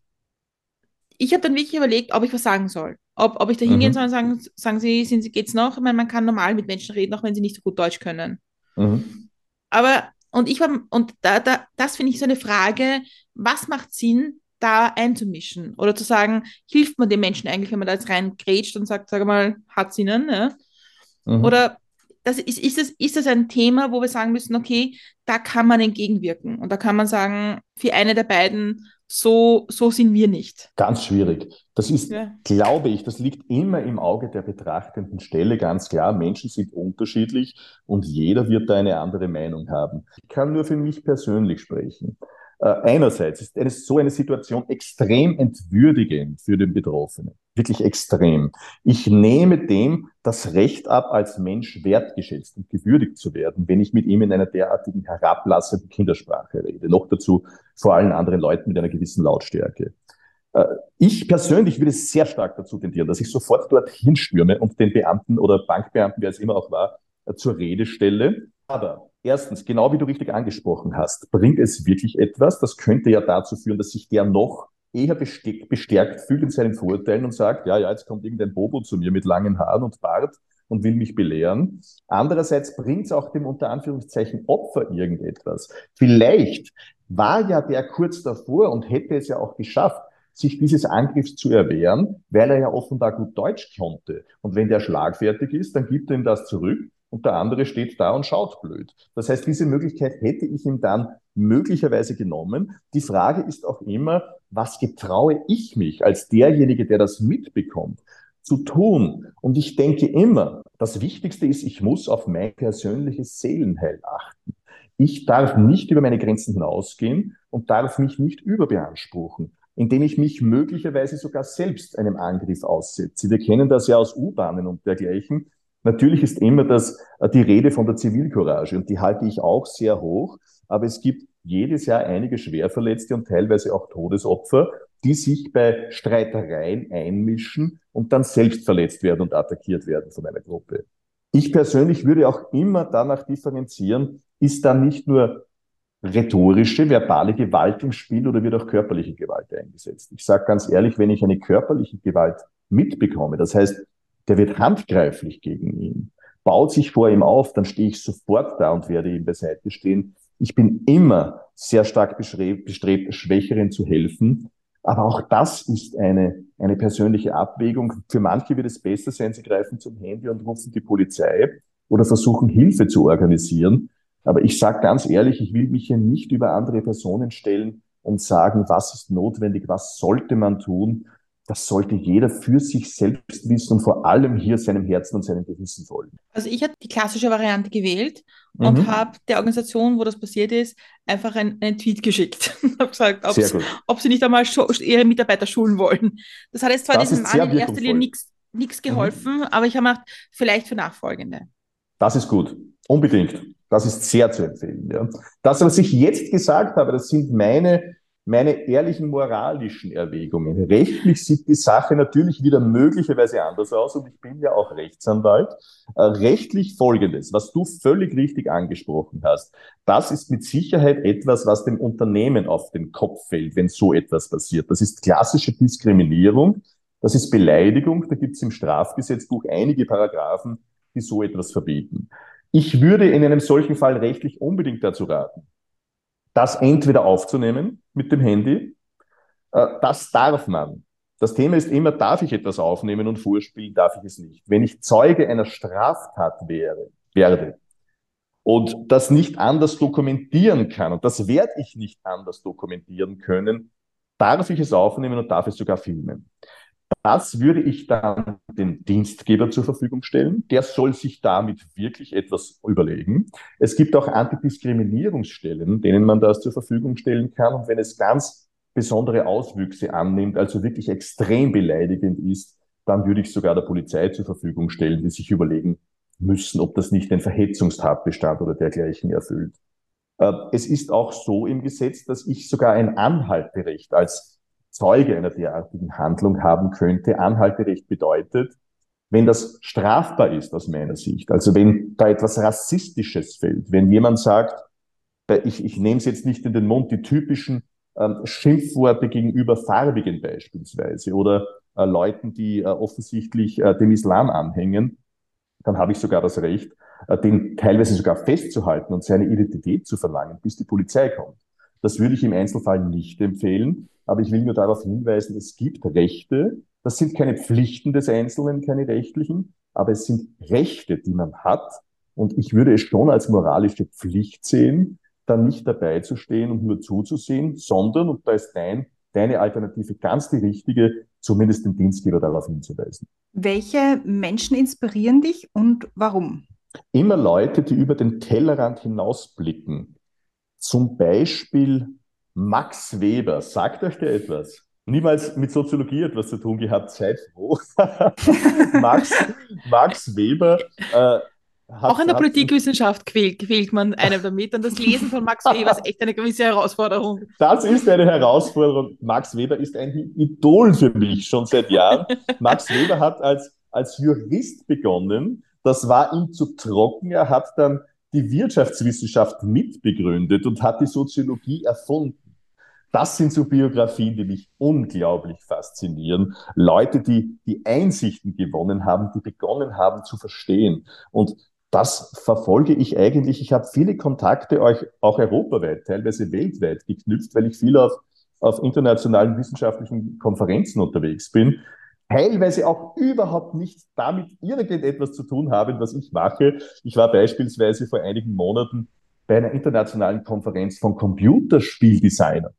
ich habe dann wirklich überlegt, ob ich was sagen soll. Ob, ob ich da hingehen mhm. soll und sagen, sagen Sie, sind Sie, geht's noch? Ich meine, man kann normal mit Menschen reden, auch wenn sie nicht so gut Deutsch können. Mhm. Aber, und ich war, und da, da, das finde ich so eine Frage, was macht Sinn, da einzumischen oder zu sagen, hilft man den Menschen eigentlich, wenn man da jetzt rein grätscht und sagt, sag mal, hat es ihnen, ne? Mhm. Oder das ist, ist, das, ist das ein Thema, wo wir sagen müssen, okay, da kann man entgegenwirken und da kann man sagen, für eine der beiden, so, so sind wir nicht. Ganz schwierig. Das ist, ja. glaube ich, das liegt immer im Auge der betrachtenden Stelle, ganz klar. Menschen sind unterschiedlich und jeder wird da eine andere Meinung haben. Ich kann nur für mich persönlich sprechen. Äh, einerseits ist eine, so eine Situation extrem entwürdigend für den Betroffenen. Wirklich extrem. Ich nehme dem das Recht ab, als Mensch wertgeschätzt und gewürdigt zu werden, wenn ich mit ihm in einer derartigen herablassenden Kindersprache rede. Noch dazu vor allen anderen Leuten mit einer gewissen Lautstärke. Äh, ich persönlich würde sehr stark dazu tendieren, dass ich sofort dorthin stürme und den Beamten oder Bankbeamten, wer es immer auch war, äh, zur Rede stelle. Aber Erstens, genau wie du richtig angesprochen hast, bringt es wirklich etwas? Das könnte ja dazu führen, dass sich der noch eher bestärkt fühlt in seinen Vorurteilen und sagt, ja, ja, jetzt kommt irgendein Bobo zu mir mit langen Haaren und Bart und will mich belehren. Andererseits bringt es auch dem unter Anführungszeichen Opfer irgendetwas. Vielleicht war ja der kurz davor und hätte es ja auch geschafft, sich dieses Angriffs zu erwehren, weil er ja offenbar gut Deutsch konnte. Und wenn der schlagfertig ist, dann gibt er ihm das zurück und der andere steht da und schaut blöd. Das heißt, diese Möglichkeit hätte ich ihm dann möglicherweise genommen. Die Frage ist auch immer, was getraue ich mich als derjenige, der das mitbekommt, zu tun? Und ich denke immer, das Wichtigste ist, ich muss auf mein persönliches Seelenheil achten. Ich darf nicht über meine Grenzen hinausgehen und darf mich nicht überbeanspruchen, indem ich mich möglicherweise sogar selbst einem Angriff aussetze. Wir kennen das ja aus U-Bahnen und dergleichen. Natürlich ist immer das, äh, die Rede von der Zivilcourage und die halte ich auch sehr hoch. Aber es gibt jedes Jahr einige Schwerverletzte und teilweise auch Todesopfer, die sich bei Streitereien einmischen und dann selbst verletzt werden und attackiert werden von einer Gruppe. Ich persönlich würde auch immer danach differenzieren, ist da nicht nur rhetorische, verbale Gewalt im Spiel oder wird auch körperliche Gewalt eingesetzt? Ich sage ganz ehrlich, wenn ich eine körperliche Gewalt mitbekomme, das heißt, der wird handgreiflich gegen ihn, baut sich vor ihm auf, dann stehe ich sofort da und werde ihm beiseite stehen. Ich bin immer sehr stark bestrebt, Schwächeren zu helfen. Aber auch das ist eine, eine persönliche Abwägung. Für manche wird es besser sein, sie greifen zum Handy und rufen die Polizei oder versuchen Hilfe zu organisieren. Aber ich sage ganz ehrlich, ich will mich hier nicht über andere Personen stellen und sagen, was ist notwendig, was sollte man tun, das sollte jeder für sich selbst wissen und vor allem hier seinem Herzen und seinem Gewissen folgen. Also ich habe die klassische Variante gewählt und mhm. habe der Organisation, wo das passiert ist, einfach ein, einen Tweet geschickt und habe gesagt, ob sie nicht einmal ihre Mitarbeiter schulen wollen. Das hat jetzt zwar das diesem Mann in erster Linie nichts geholfen, mhm. aber ich habe gedacht, vielleicht für Nachfolgende. Das ist gut, unbedingt. Das ist sehr zu empfehlen. Ja. Das, was ich jetzt gesagt habe, das sind meine meine ehrlichen moralischen Erwägungen. Rechtlich sieht die Sache natürlich wieder möglicherweise anders aus und ich bin ja auch Rechtsanwalt. Äh, rechtlich folgendes, was du völlig richtig angesprochen hast, das ist mit Sicherheit etwas, was dem Unternehmen auf den Kopf fällt, wenn so etwas passiert. Das ist klassische Diskriminierung, das ist Beleidigung, da gibt es im Strafgesetzbuch einige Paragraphen, die so etwas verbieten. Ich würde in einem solchen Fall rechtlich unbedingt dazu raten, das entweder aufzunehmen mit dem Handy. Äh, das darf man. Das Thema ist immer, darf ich etwas aufnehmen und vorspielen, darf ich es nicht. Wenn ich Zeuge einer Straftat wäre, werde und das nicht anders dokumentieren kann, und das werde ich nicht anders dokumentieren können, darf ich es aufnehmen und darf es sogar filmen. Das würde ich dann dem Dienstgeber zur Verfügung stellen. Der soll sich damit wirklich etwas überlegen. Es gibt auch Antidiskriminierungsstellen, denen man das zur Verfügung stellen kann. Und wenn es ganz besondere Auswüchse annimmt, also wirklich extrem beleidigend ist, dann würde ich sogar der Polizei zur Verfügung stellen, die sich überlegen müssen, ob das nicht den Verhetzungstatbestand oder dergleichen erfüllt. Äh, es ist auch so im Gesetz, dass ich sogar ein Anhalterecht als Zeuge einer derartigen Handlung haben könnte. Anhalterecht bedeutet, wenn das strafbar ist aus meiner Sicht, also wenn da etwas Rassistisches fällt, wenn jemand sagt, ich, ich nehme es jetzt nicht in den Mund, die typischen ähm, Schimpfworte gegenüber Farbigen beispielsweise oder äh, Leuten, die äh, offensichtlich äh, dem Islam anhängen, dann habe ich sogar das Recht, äh, den teilweise sogar festzuhalten und seine Identität zu verlangen, bis die Polizei kommt. Das würde ich im Einzelfall nicht empfehlen. Aber ich will nur darauf hinweisen, es gibt Rechte. Das sind keine Pflichten des Einzelnen, keine rechtlichen, aber es sind Rechte, die man hat. Und ich würde es schon als moralische Pflicht sehen, dann nicht dabei zu stehen und nur zuzusehen, sondern, und da ist dein, deine Alternative ganz die richtige, zumindest den Dienstgeber darauf hinzuweisen. Welche Menschen inspirieren dich und warum? Immer Leute, die über den Tellerrand hinausblicken. Zum Beispiel Max Weber, sagt euch der etwas? Niemals mit Soziologie etwas zu tun gehabt, seid froh. Max, Max Weber äh, hat, Auch in der Politikwissenschaft quält, quält man einem damit und das Lesen von Max Weber ist echt eine gewisse Herausforderung. Das ist eine Herausforderung. Max Weber ist ein Idol für mich schon seit Jahren. Max Weber hat als, als Jurist begonnen. Das war ihm zu trocken. Er hat dann die Wirtschaftswissenschaft mitbegründet und hat die Soziologie erfunden. Das sind so Biografien, die mich unglaublich faszinieren. Leute, die die Einsichten gewonnen haben, die begonnen haben zu verstehen. Und das verfolge ich eigentlich. Ich habe viele Kontakte euch auch europaweit, teilweise weltweit geknüpft, weil ich viel auf, auf internationalen wissenschaftlichen Konferenzen unterwegs bin. Teilweise auch überhaupt nicht damit irgendetwas zu tun haben, was ich mache. Ich war beispielsweise vor einigen Monaten bei einer internationalen Konferenz von Computerspieldesignern.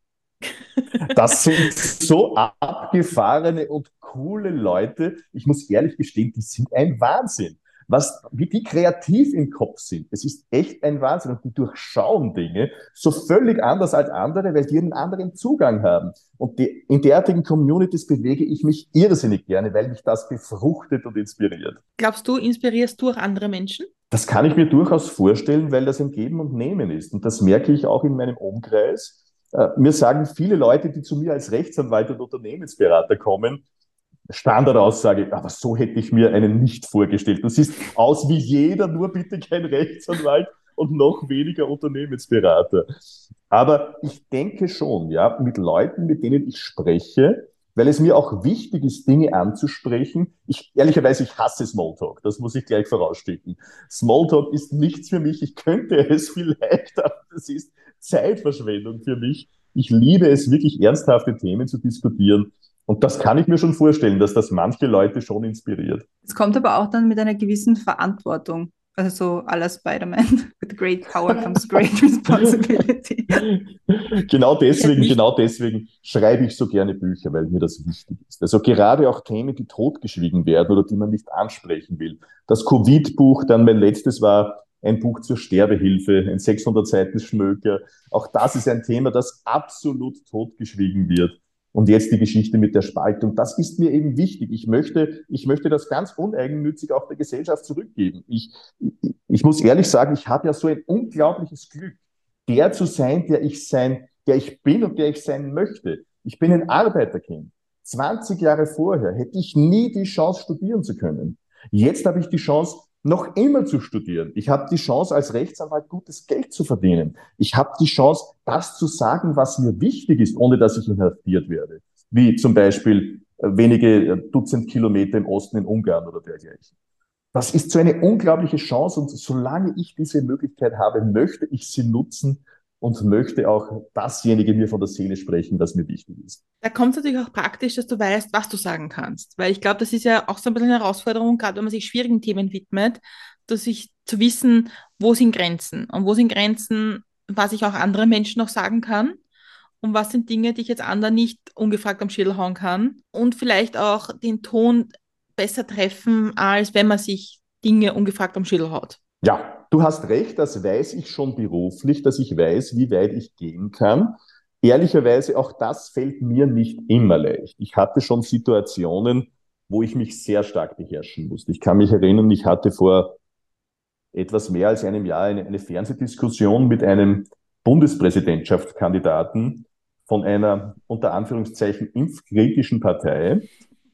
Das sind so abgefahrene und coole Leute. Ich muss ehrlich gestehen, die sind ein Wahnsinn was, wie die kreativ im Kopf sind. Das ist echt ein Wahnsinn. Und die durchschauen Dinge so völlig anders als andere, weil die einen anderen Zugang haben. Und die, in derartigen Communities bewege ich mich irrsinnig gerne, weil mich das befruchtet und inspiriert. Glaubst du, inspirierst du auch andere Menschen? Das kann ich mir durchaus vorstellen, weil das ein Geben und Nehmen ist. Und das merke ich auch in meinem Umkreis. Äh, mir sagen viele Leute, die zu mir als Rechtsanwalt und Unternehmensberater kommen, Standardaussage, aber so hätte ich mir einen nicht vorgestellt. Du siehst aus wie jeder, nur bitte kein Rechtsanwalt und noch weniger Unternehmensberater. Aber ich denke schon, ja, mit Leuten, mit denen ich spreche, weil es mir auch wichtig ist, Dinge anzusprechen. Ich, ehrlicherweise, ich hasse Smalltalk. Das muss ich gleich vorausschicken. Smalltalk ist nichts für mich. Ich könnte es vielleicht, aber das ist Zeitverschwendung für mich. Ich liebe es, wirklich ernsthafte Themen zu diskutieren. Und das kann ich mir schon vorstellen, dass das manche Leute schon inspiriert. Es kommt aber auch dann mit einer gewissen Verantwortung. Also so la Spider-Man. With great power comes great responsibility. genau deswegen, genau deswegen schreibe ich so gerne Bücher, weil mir das wichtig ist. Also gerade auch Themen, die totgeschwiegen werden oder die man nicht ansprechen will. Das Covid-Buch, dann mein letztes war ein Buch zur Sterbehilfe, ein 600 Seiten Schmöker. Auch das ist ein Thema, das absolut totgeschwiegen wird. Und jetzt die Geschichte mit der Spaltung. Das ist mir eben wichtig. Ich möchte, ich möchte das ganz uneigennützig auch der Gesellschaft zurückgeben. Ich, ich, muss ehrlich sagen, ich habe ja so ein unglaubliches Glück, der zu sein, der ich sein, der ich bin und der ich sein möchte. Ich bin ein Arbeiterkind. 20 Jahre vorher hätte ich nie die Chance, studieren zu können. Jetzt habe ich die Chance, noch immer zu studieren. Ich habe die Chance, als Rechtsanwalt gutes Geld zu verdienen. Ich habe die Chance, das zu sagen, was mir wichtig ist, ohne dass ich inhaftiert werde. Wie zum Beispiel äh, wenige äh, Dutzend Kilometer im Osten in Ungarn oder dergleichen. Das ist so eine unglaubliche Chance und solange ich diese Möglichkeit habe, möchte ich sie nutzen und möchte auch dasjenige mir von der Seele sprechen, was mir wichtig ist. Da kommt es natürlich auch praktisch, dass du weißt, was du sagen kannst. Weil ich glaube, das ist ja auch so ein bisschen eine Herausforderung, gerade wenn man sich schwierigen Themen widmet, dass sich zu wissen, wo sind Grenzen und wo sind Grenzen, was ich auch anderen Menschen noch sagen kann und was sind Dinge, die ich jetzt anderen nicht ungefragt am Schädel hauen kann und vielleicht auch den Ton besser treffen, als wenn man sich Dinge ungefragt am Schädel haut. Ja, du hast recht, das weiß ich schon beruflich, dass ich weiß, wie weit ich gehen kann. Ehrlicherweise, auch das fällt mir nicht immer leicht. Ich hatte schon Situationen, wo ich mich sehr stark beherrschen musste. Ich kann mich erinnern, ich hatte vor etwas mehr als einem Jahr eine, eine Fernsehdiskussion mit einem Bundespräsidentschaftskandidaten von einer unter Anführungszeichen impfkritischen Partei,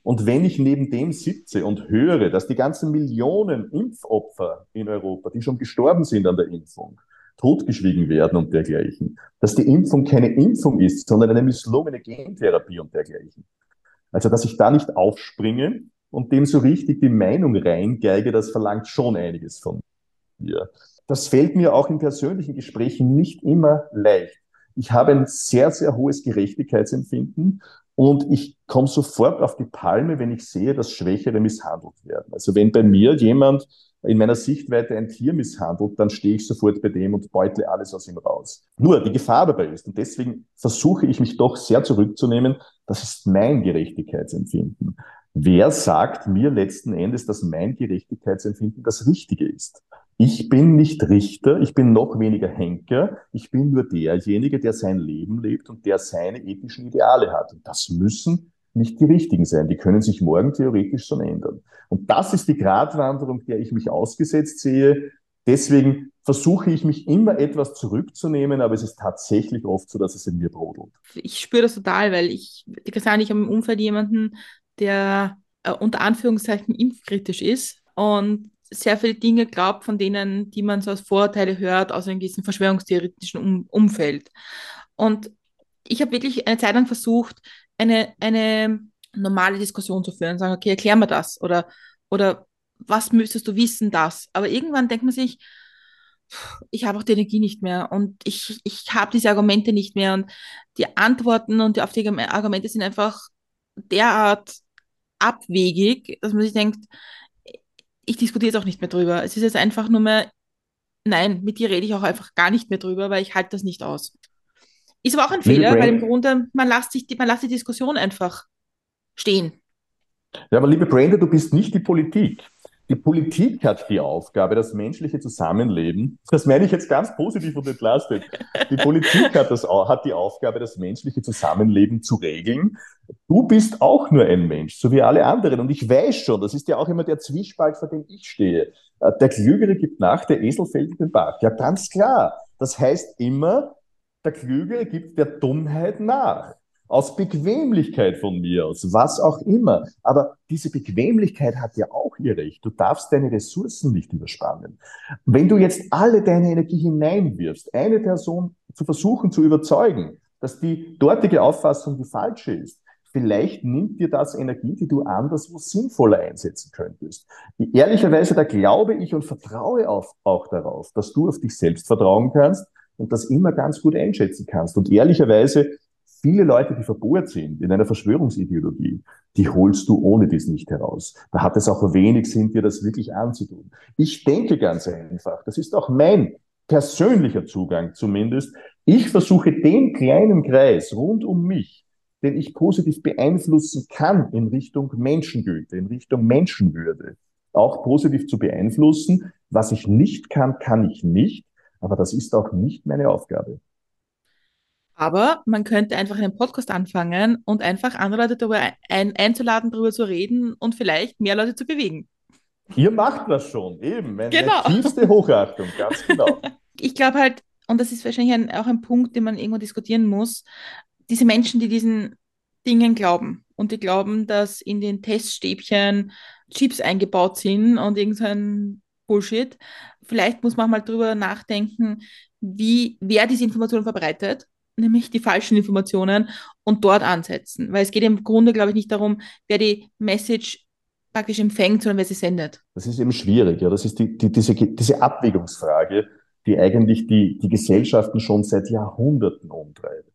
und wenn ich neben dem sitze und höre, dass die ganzen Millionen Impfopfer in Europa, die schon gestorben sind an der Impfung, totgeschwiegen werden und dergleichen, dass die Impfung keine Impfung ist, sondern eine misslungene Gentherapie und dergleichen. Also, dass ich da nicht aufspringe und dem so richtig die Meinung reingeige, das verlangt schon einiges von mir. Das fällt mir auch in persönlichen Gesprächen nicht immer leicht. Ich habe ein sehr, sehr hohes Gerechtigkeitsempfinden und ich komme sofort auf die Palme, wenn ich sehe, dass Schwächere misshandelt werden. Also wenn bei mir jemand in meiner Sichtweite ein Tier misshandelt, dann stehe ich sofort bei dem und beutle alles aus ihm raus. Nur die Gefahr dabei ist, und deswegen versuche ich mich doch sehr zurückzunehmen, das ist mein Gerechtigkeitsempfinden. Wer sagt mir letzten Endes, dass mein Gerechtigkeitsempfinden das Richtige ist? Ich bin nicht Richter, ich bin noch weniger Henker, ich bin nur derjenige, der sein Leben lebt und der seine ethischen Ideale hat. Und das müssen nicht die richtigen sein. Die können sich morgen theoretisch schon ändern. Und das ist die Gratwanderung, der ich mich ausgesetzt sehe. Deswegen versuche ich mich immer etwas zurückzunehmen, aber es ist tatsächlich oft so, dass es in mir brodelt. Ich spüre das total, weil ich, ich habe im Umfeld jemanden, der äh, unter Anführungszeichen impfkritisch ist und sehr viele Dinge glaubt, von denen, die man so als Vorurteile hört, aus einem gewissen verschwörungstheoretischen um Umfeld. Und ich habe wirklich eine Zeit lang versucht, eine, eine normale Diskussion zu führen, sagen, okay, erklär mir das oder, oder was müsstest du wissen, das. Aber irgendwann denkt man sich, ich habe auch die Energie nicht mehr und ich, ich habe diese Argumente nicht mehr und die Antworten und die, auf die Argumente sind einfach derart abwegig, dass man sich denkt, ich diskutiere jetzt auch nicht mehr drüber. Es ist jetzt einfach nur mehr, nein, mit dir rede ich auch einfach gar nicht mehr drüber, weil ich halte das nicht aus. Ist aber auch ein Fehler, weil im Grunde man lässt sich die, man lässt die Diskussion einfach stehen. Ja, aber liebe Brenda, du bist nicht die Politik. Die Politik hat die Aufgabe, das menschliche Zusammenleben, das meine ich jetzt ganz positiv und entlastet, die Politik hat, das, hat die Aufgabe, das menschliche Zusammenleben zu regeln. Du bist auch nur ein Mensch, so wie alle anderen. Und ich weiß schon, das ist ja auch immer der Zwiespalt, vor dem ich stehe. Äh, der Klügere gibt nach, der Esel fällt in den Bach. Ja, ganz klar. Das heißt immer, der Klügere gibt der Dummheit nach aus Bequemlichkeit von mir aus, was auch immer. Aber diese Bequemlichkeit hat ja auch ihr Recht. Du darfst deine Ressourcen nicht überspannen. Wenn du jetzt alle deine Energie hineinwirfst, eine Person zu versuchen zu überzeugen, dass die dortige Auffassung die falsche ist, vielleicht nimmt dir das Energie, die du anderswo sinnvoller einsetzen könntest. Ehrlicherweise, da glaube ich und vertraue auf, auch darauf, dass du auf dich selbst vertrauen kannst und das immer ganz gut einschätzen kannst. Und ehrlicherweise viele Leute, die verbohrt sind in einer Verschwörungsideologie, die holst du ohne dies nicht heraus. Da hat es auch wenig Sinn, dir das wirklich anzutun. Ich denke ganz einfach, das ist auch mein persönlicher Zugang zumindest. Ich versuche den kleinen Kreis rund um mich, den ich positiv beeinflussen kann in Richtung Menschengüte, in Richtung Menschenwürde, auch positiv zu beeinflussen. Was ich nicht kann, kann ich nicht. Aber das ist auch nicht meine Aufgabe. Aber man könnte einfach einen Podcast anfangen und einfach andere Leute darüber ein, einzuladen, darüber zu reden und vielleicht mehr Leute zu bewegen. Ihr macht das schon, eben. Meine genau. tiefste Hochachtung, ganz genau. Ich glaube halt, und das ist wahrscheinlich ein, auch ein Punkt, den man irgendwo diskutieren muss, diese Menschen, die diesen Dingen glauben und die glauben, dass in den Teststäbchen Chips eingebaut sind und irgendein Bullshit. Vielleicht muss man mal drüber nachdenken, wie, wer diese Informationen verbreitet nämlich die falschen Informationen und dort ansetzen. Weil es geht im Grunde, glaube ich, nicht darum, wer die Message praktisch empfängt, sondern wer sie sendet. Das ist eben schwierig, ja. Das ist die, die, diese, diese Abwägungsfrage, die eigentlich die, die Gesellschaften schon seit Jahrhunderten umtreibt.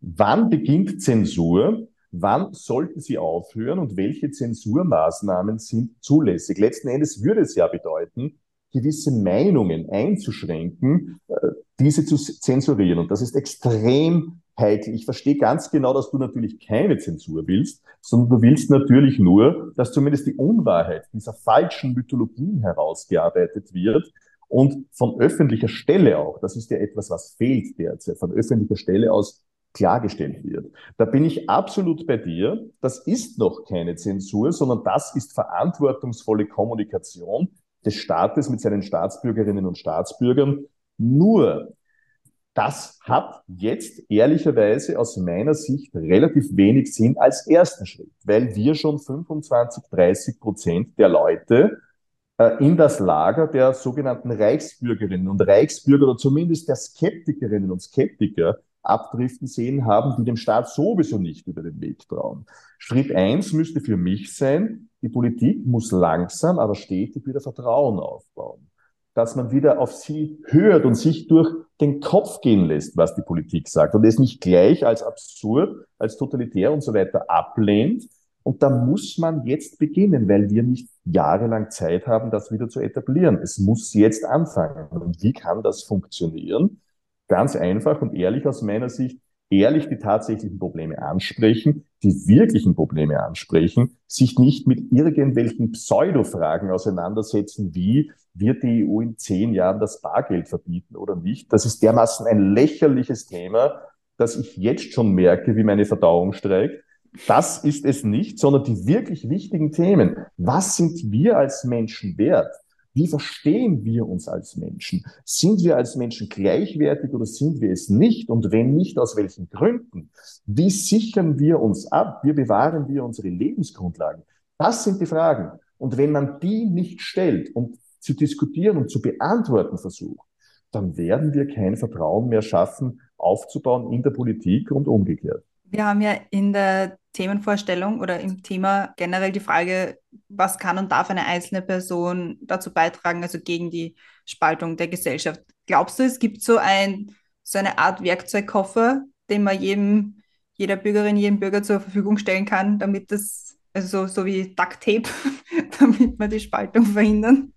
Wann beginnt Zensur? Wann sollten sie aufhören und welche Zensurmaßnahmen sind zulässig? Letzten Endes würde es ja bedeuten, gewisse Meinungen einzuschränken, äh, diese zu zensurieren. Und das ist extrem heikel. Ich verstehe ganz genau, dass du natürlich keine Zensur willst, sondern du willst natürlich nur, dass zumindest die Unwahrheit dieser falschen Mythologien herausgearbeitet wird und von öffentlicher Stelle auch. Das ist ja etwas, was fehlt derzeit, von öffentlicher Stelle aus klargestellt wird. Da bin ich absolut bei dir. Das ist noch keine Zensur, sondern das ist verantwortungsvolle Kommunikation des Staates mit seinen Staatsbürgerinnen und Staatsbürgern. Nur, das hat jetzt ehrlicherweise aus meiner Sicht relativ wenig Sinn als ersten Schritt, weil wir schon 25, 30 Prozent der Leute äh, in das Lager der sogenannten Reichsbürgerinnen und Reichsbürger oder zumindest der Skeptikerinnen und Skeptiker abdriften sehen haben, die dem Staat sowieso nicht über den Weg trauen. Schritt eins müsste für mich sein, die Politik muss langsam, aber stetig wieder Vertrauen aufbauen. Dass man wieder auf sie hört und sich durch den Kopf gehen lässt, was die Politik sagt und es nicht gleich als absurd, als totalitär und so weiter ablehnt. Und da muss man jetzt beginnen, weil wir nicht jahrelang Zeit haben, das wieder zu etablieren. Es muss jetzt anfangen. Und wie kann das funktionieren? Ganz einfach und ehrlich aus meiner Sicht, ehrlich die tatsächlichen Probleme ansprechen, die wirklichen Probleme ansprechen, sich nicht mit irgendwelchen Pseudo-Fragen auseinandersetzen, wie wird die EU in zehn Jahren das Bargeld verbieten oder nicht. Das ist dermaßen ein lächerliches Thema, dass ich jetzt schon merke, wie meine Verdauung streikt. Das ist es nicht, sondern die wirklich wichtigen Themen. Was sind wir als Menschen wert? Wie verstehen wir uns als Menschen? Sind wir als Menschen gleichwertig oder sind wir es nicht? Und wenn nicht, aus welchen Gründen? Wie sichern wir uns ab? Wie bewahren wir unsere Lebensgrundlagen? Das sind die Fragen. Und wenn man die nicht stellt und zu diskutieren und zu beantworten versucht, dann werden wir kein Vertrauen mehr schaffen, aufzubauen in der Politik und umgekehrt. Wir haben ja in der Themenvorstellung oder im Thema generell die Frage, was kann und darf eine einzelne Person dazu beitragen, also gegen die Spaltung der Gesellschaft. Glaubst du, es gibt so, ein, so eine Art Werkzeugkoffer, den man jedem, jeder Bürgerin, jedem Bürger zur Verfügung stellen kann, damit das, also so, so wie Duct Tape, damit wir die Spaltung verhindern?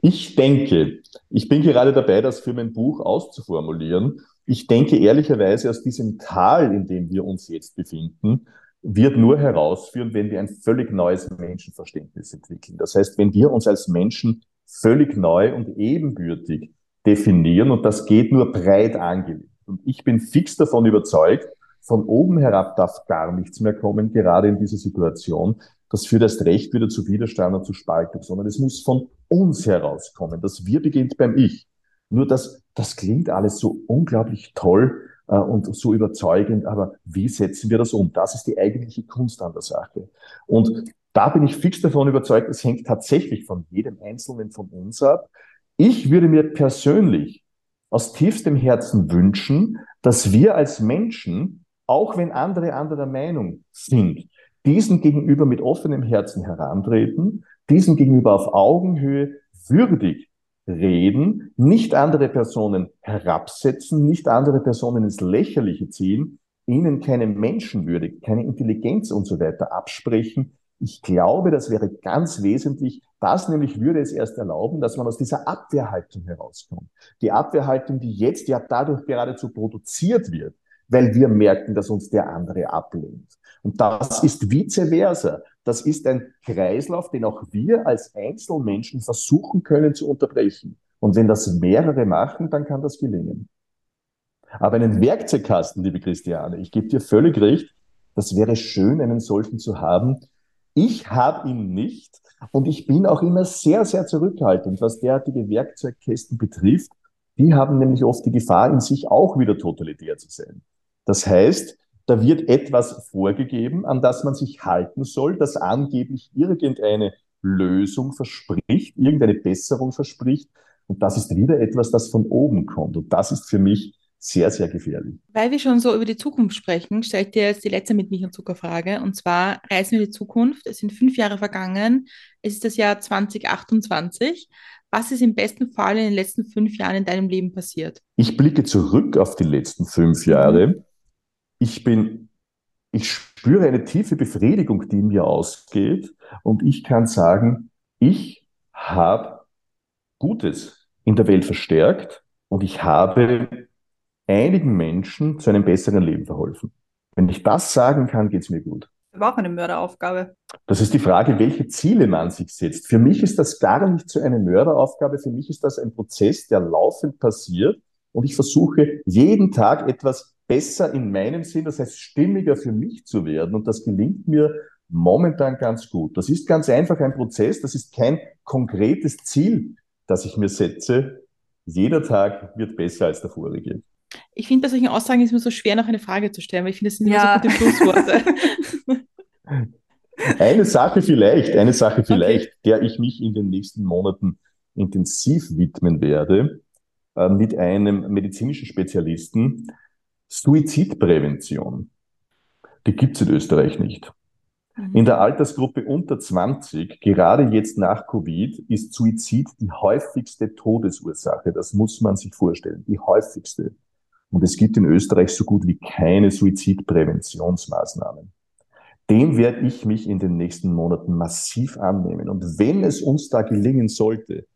Ich denke, ich bin gerade dabei, das für mein Buch auszuformulieren. Ich denke ehrlicherweise, aus diesem Tal, in dem wir uns jetzt befinden, wird nur herausführen, wenn wir ein völlig neues Menschenverständnis entwickeln. Das heißt, wenn wir uns als Menschen völlig neu und ebenbürtig definieren und das geht nur breit angelegt. Und ich bin fix davon überzeugt, von oben herab darf gar nichts mehr kommen, gerade in dieser Situation. Das führt erst recht wieder zu Widerstand und zu Spaltung, sondern es muss von uns herauskommen. Das Wir beginnt beim Ich. Nur das, das klingt alles so unglaublich toll äh, und so überzeugend, aber wie setzen wir das um? Das ist die eigentliche Kunst an der Sache. Und da bin ich fix davon überzeugt, es hängt tatsächlich von jedem Einzelnen von uns ab. Ich würde mir persönlich aus tiefstem Herzen wünschen, dass wir als Menschen, auch wenn andere anderer Meinung sind, diesen gegenüber mit offenem Herzen herantreten, diesen gegenüber auf Augenhöhe würdig reden, nicht andere Personen herabsetzen, nicht andere Personen ins Lächerliche ziehen, ihnen keine Menschenwürde, keine Intelligenz und so weiter absprechen. Ich glaube, das wäre ganz wesentlich. Das nämlich würde es erst erlauben, dass man aus dieser Abwehrhaltung herauskommt. Die Abwehrhaltung, die jetzt ja dadurch geradezu produziert wird, weil wir merken, dass uns der andere ablehnt. Und das ist vice versa. Das ist ein Kreislauf, den auch wir als Einzelmenschen versuchen können zu unterbrechen. Und wenn das mehrere machen, dann kann das gelingen. Aber einen Werkzeugkasten, liebe Christiane, ich gebe dir völlig recht, das wäre schön, einen solchen zu haben. Ich habe ihn nicht und ich bin auch immer sehr, sehr zurückhaltend, was derartige Werkzeugkästen betrifft. Die haben nämlich oft die Gefahr, in sich auch wieder totalitär zu sein. Das heißt, da wird etwas vorgegeben, an das man sich halten soll, das angeblich irgendeine Lösung verspricht, irgendeine Besserung verspricht. Und das ist wieder etwas, das von oben kommt. Und das ist für mich sehr, sehr gefährlich. Weil wir schon so über die Zukunft sprechen, stelle ich dir jetzt die letzte mit Milch und Zuckerfrage. Und zwar reisen wir die Zukunft. Es sind fünf Jahre vergangen. Es ist das Jahr 2028. Was ist im besten Fall in den letzten fünf Jahren in deinem Leben passiert? Ich blicke zurück auf die letzten fünf Jahre. Ich bin, ich spüre eine tiefe Befriedigung, die in mir ausgeht und ich kann sagen, ich habe Gutes in der Welt verstärkt und ich habe einigen Menschen zu einem besseren Leben verholfen. Wenn ich das sagen kann, geht es mir gut. Das war auch eine Mörderaufgabe. Das ist die Frage, welche Ziele man sich setzt. Für mich ist das gar nicht so eine Mörderaufgabe. Für mich ist das ein Prozess, der laufend passiert. Und ich versuche jeden Tag etwas besser in meinem Sinn, das heißt stimmiger für mich zu werden. Und das gelingt mir momentan ganz gut. Das ist ganz einfach ein Prozess, das ist kein konkretes Ziel, das ich mir setze. Jeder Tag wird besser als der vorige. Ich finde, bei solchen Aussagen ist mir so schwer, noch eine Frage zu stellen, weil ich finde, es sind ja. so gute Schlussworte. eine Sache vielleicht, eine Sache vielleicht, okay. der ich mich in den nächsten Monaten intensiv widmen werde, äh, mit einem medizinischen Spezialisten, Suizidprävention, die gibt es in Österreich nicht. Mhm. In der Altersgruppe unter 20, gerade jetzt nach Covid, ist Suizid die häufigste Todesursache. Das muss man sich vorstellen, die häufigste. Und es gibt in Österreich so gut wie keine Suizidpräventionsmaßnahmen. Dem werde ich mich in den nächsten Monaten massiv annehmen. Und wenn es uns da gelingen sollte,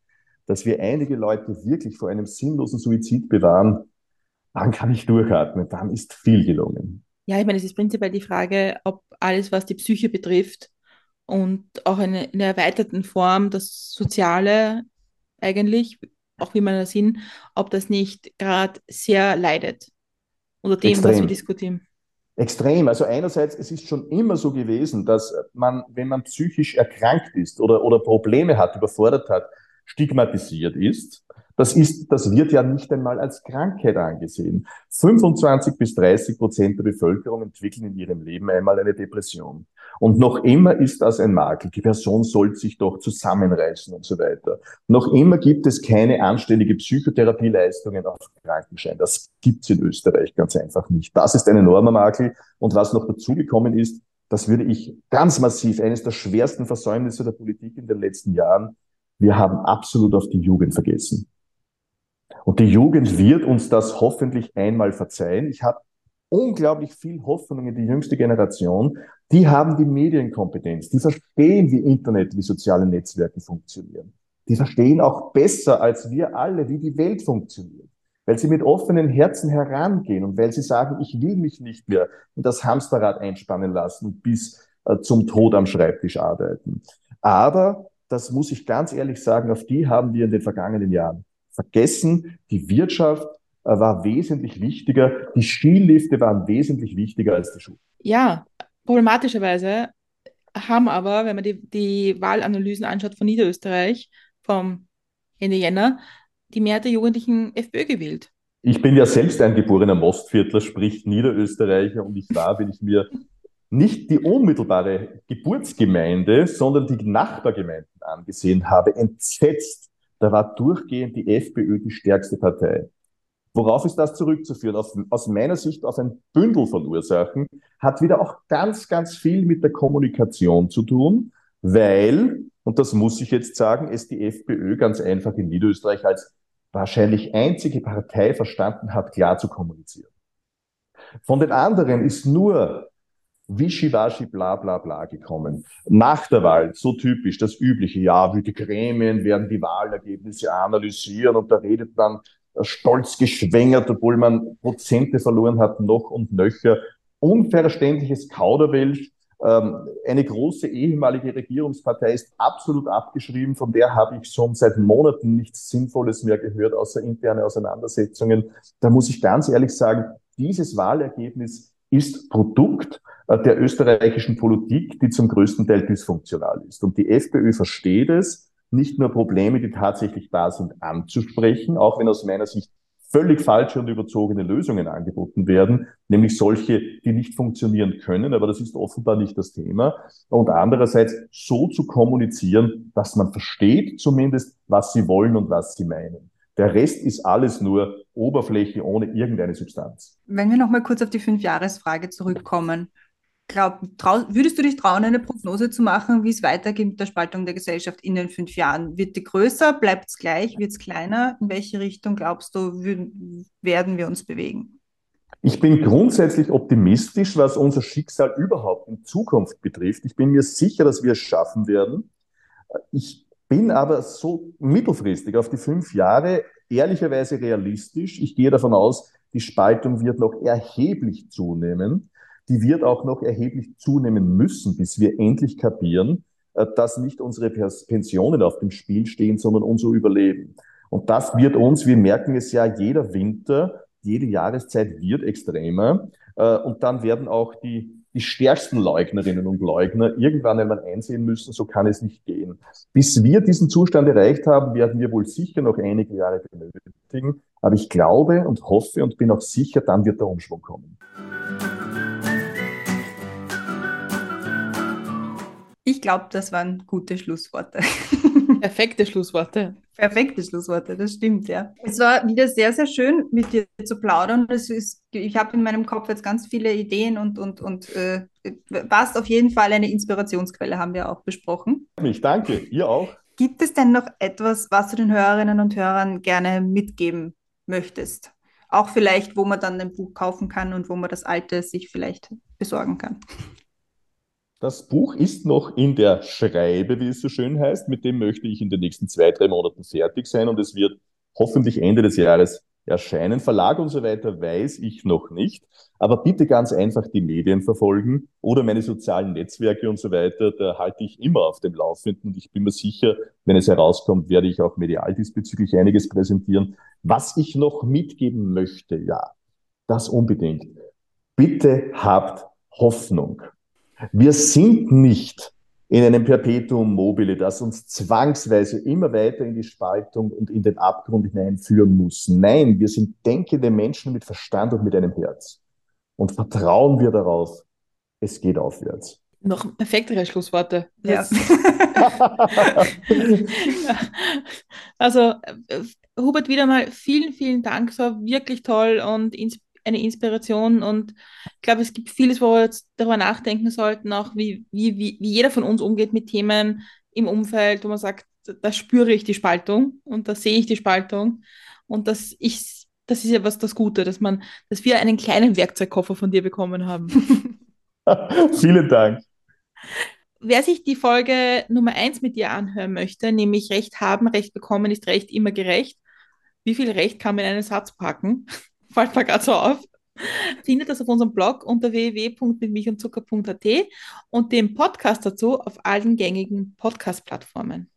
dass wir einige Leute wirklich vor einem sinnlosen Suizid bewahren, dann kann ich durchatmen, dann ist viel gelungen. Ja, ich meine, es ist prinzipiell die Frage, ob alles, was die Psyche betrifft und auch in einer erweiterten Form das Soziale eigentlich, auch wie man das sehen, ob das nicht gerade sehr leidet unter dem, Extrem. was wir diskutieren. Extrem. Also einerseits, es ist schon immer so gewesen, dass man, wenn man psychisch erkrankt ist oder, oder Probleme hat, überfordert hat, stigmatisiert ist. Das ist, das wird ja nicht einmal als Krankheit angesehen. 25 bis 30 Prozent der Bevölkerung entwickeln in ihrem Leben einmal eine Depression. Und noch immer ist das ein Makel. Die Person soll sich doch zusammenreißen und so weiter. Noch immer gibt es keine anständige Psychotherapieleistungen auf Krankenschein. Das gibt's in Österreich ganz einfach nicht. Das ist ein enormer Makel. Und was noch dazugekommen ist, das würde ich ganz massiv, eines der schwersten Versäumnisse der Politik in den letzten Jahren, wir haben absolut auf die Jugend vergessen. Und die Jugend wird uns das hoffentlich einmal verzeihen. Ich habe unglaublich viel Hoffnung in die jüngste Generation. Die haben die Medienkompetenz, die verstehen, wie Internet, wie soziale Netzwerke funktionieren. Die verstehen auch besser als wir alle, wie die Welt funktioniert. Weil sie mit offenen Herzen herangehen und weil sie sagen, ich will mich nicht mehr in das Hamsterrad einspannen lassen und bis äh, zum Tod am Schreibtisch arbeiten. Aber, das muss ich ganz ehrlich sagen, auf die haben wir in den vergangenen Jahren vergessen. Die Wirtschaft äh, war wesentlich wichtiger. Die Skilifte waren wesentlich wichtiger als die Schuhe. Ja, problematischerweise haben aber, wenn man die, die Wahlanalysen anschaut von Niederösterreich vom Ende Jänner, die Mehrheit der Jugendlichen FPÖ gewählt. Ich bin ja selbst ein geborener Mostviertler, sprich Niederösterreicher, und ich war, wenn ich mir nicht die unmittelbare Geburtsgemeinde, sondern die Nachbargemeinden angesehen habe, entsetzt, da war durchgehend die FPÖ die stärkste Partei. Worauf ist das zurückzuführen? Aus, aus meiner Sicht auf ein Bündel von Ursachen, hat wieder auch ganz, ganz viel mit der Kommunikation zu tun, weil, und das muss ich jetzt sagen, es die FPÖ ganz einfach in Niederösterreich als wahrscheinlich einzige Partei verstanden hat, klar zu kommunizieren. Von den anderen ist nur Wischiwaschi, bla bla bla gekommen. Nach der Wahl, so typisch, das übliche, ja, wie die Gremien werden die Wahlergebnisse analysieren und da redet man stolz geschwängert, obwohl man Prozente verloren hat, noch und nöcher. Unverständliches Kauderwelsch. Ähm, eine große ehemalige Regierungspartei ist absolut abgeschrieben, von der habe ich schon seit Monaten nichts Sinnvolles mehr gehört, außer interne Auseinandersetzungen. Da muss ich ganz ehrlich sagen, dieses Wahlergebnis ist Produkt äh, der österreichischen Politik, die zum größten Teil dysfunktional ist. Und die FPÖ versteht es, nicht nur Probleme, die tatsächlich da sind, anzusprechen, auch wenn aus meiner Sicht völlig falsche und überzogene Lösungen angeboten werden, nämlich solche, die nicht funktionieren können, aber das ist offenbar nicht das Thema. Und andererseits so zu kommunizieren, dass man versteht zumindest, was sie wollen und was sie meinen. Der Rest ist alles nur Oberfläche ohne irgendeine Substanz. Wenn wir nochmal kurz auf die Fünfjahresfrage zurückkommen. Glaub, würdest du dich trauen, eine Prognose zu machen, wie es weitergeht mit der Spaltung der Gesellschaft in den fünf Jahren? Wird die größer? Bleibt es gleich? Wird es kleiner? In welche Richtung glaubst du, werden wir uns bewegen? Ich bin grundsätzlich optimistisch, was unser Schicksal überhaupt in Zukunft betrifft. Ich bin mir sicher, dass wir es schaffen werden. Ich bin aber so mittelfristig auf die fünf Jahre ehrlicherweise realistisch. Ich gehe davon aus, die Spaltung wird noch erheblich zunehmen die wird auch noch erheblich zunehmen müssen, bis wir endlich kapieren, äh, dass nicht unsere Pensionen auf dem Spiel stehen, sondern unser Überleben. Und das wird uns, wir merken es ja, jeder Winter, jede Jahreszeit wird extremer. Äh, und dann werden auch die, die stärksten Leugnerinnen und Leugner irgendwann einmal einsehen müssen, so kann es nicht gehen. Bis wir diesen Zustand erreicht haben, werden wir wohl sicher noch einige Jahre benötigen. Aber ich glaube und hoffe und bin auch sicher, dann wird der Umschwung kommen. Ich glaube, das waren gute Schlussworte. Perfekte Schlussworte. Perfekte Schlussworte, das stimmt, ja. Es war wieder sehr, sehr schön, mit dir zu plaudern. Es ist, ich habe in meinem Kopf jetzt ganz viele Ideen und, und, und äh, warst auf jeden Fall eine Inspirationsquelle, haben wir auch besprochen. Ich danke, ihr auch. Gibt es denn noch etwas, was du den Hörerinnen und Hörern gerne mitgeben möchtest? Auch vielleicht, wo man dann ein Buch kaufen kann und wo man das alte sich vielleicht besorgen kann. Das Buch ist noch in der Schreibe, wie es so schön heißt. Mit dem möchte ich in den nächsten zwei, drei Monaten fertig sein und es wird hoffentlich Ende des Jahres erscheinen. Verlag und so weiter weiß ich noch nicht. Aber bitte ganz einfach die Medien verfolgen oder meine sozialen Netzwerke und so weiter. Da halte ich immer auf dem Laufenden und ich bin mir sicher, wenn es herauskommt, werde ich auch medial diesbezüglich einiges präsentieren. Was ich noch mitgeben möchte, ja, das unbedingt. Bitte habt Hoffnung. Wir sind nicht in einem Perpetuum mobile, das uns zwangsweise immer weiter in die Spaltung und in den Abgrund hineinführen muss. Nein, wir sind denkende Menschen mit Verstand und mit einem Herz. Und vertrauen wir darauf, es geht aufwärts. Noch perfektere Schlussworte. Ja. also, äh, Hubert, wieder mal vielen, vielen Dank. Es war wirklich toll und eine Inspiration. Und ich glaube, es gibt vieles, wo wir jetzt darüber nachdenken sollten, auch wie, wie, wie, wie jeder von uns umgeht mit Themen im Umfeld, wo man sagt, da spüre ich die Spaltung und da sehe ich die Spaltung. Und dass ich, das ist ja was das Gute, dass man, dass wir einen kleinen Werkzeugkoffer von dir bekommen haben. Vielen Dank. Wer sich die Folge Nummer 1 mit dir anhören möchte, nämlich Recht haben, Recht bekommen ist Recht immer gerecht. Wie viel Recht kann man in einen Satz packen? Fällt mir gerade so auf. Findet das auf unserem Blog unter www.mitmilchundzucker.at und den Podcast dazu auf allen gängigen Podcast-Plattformen.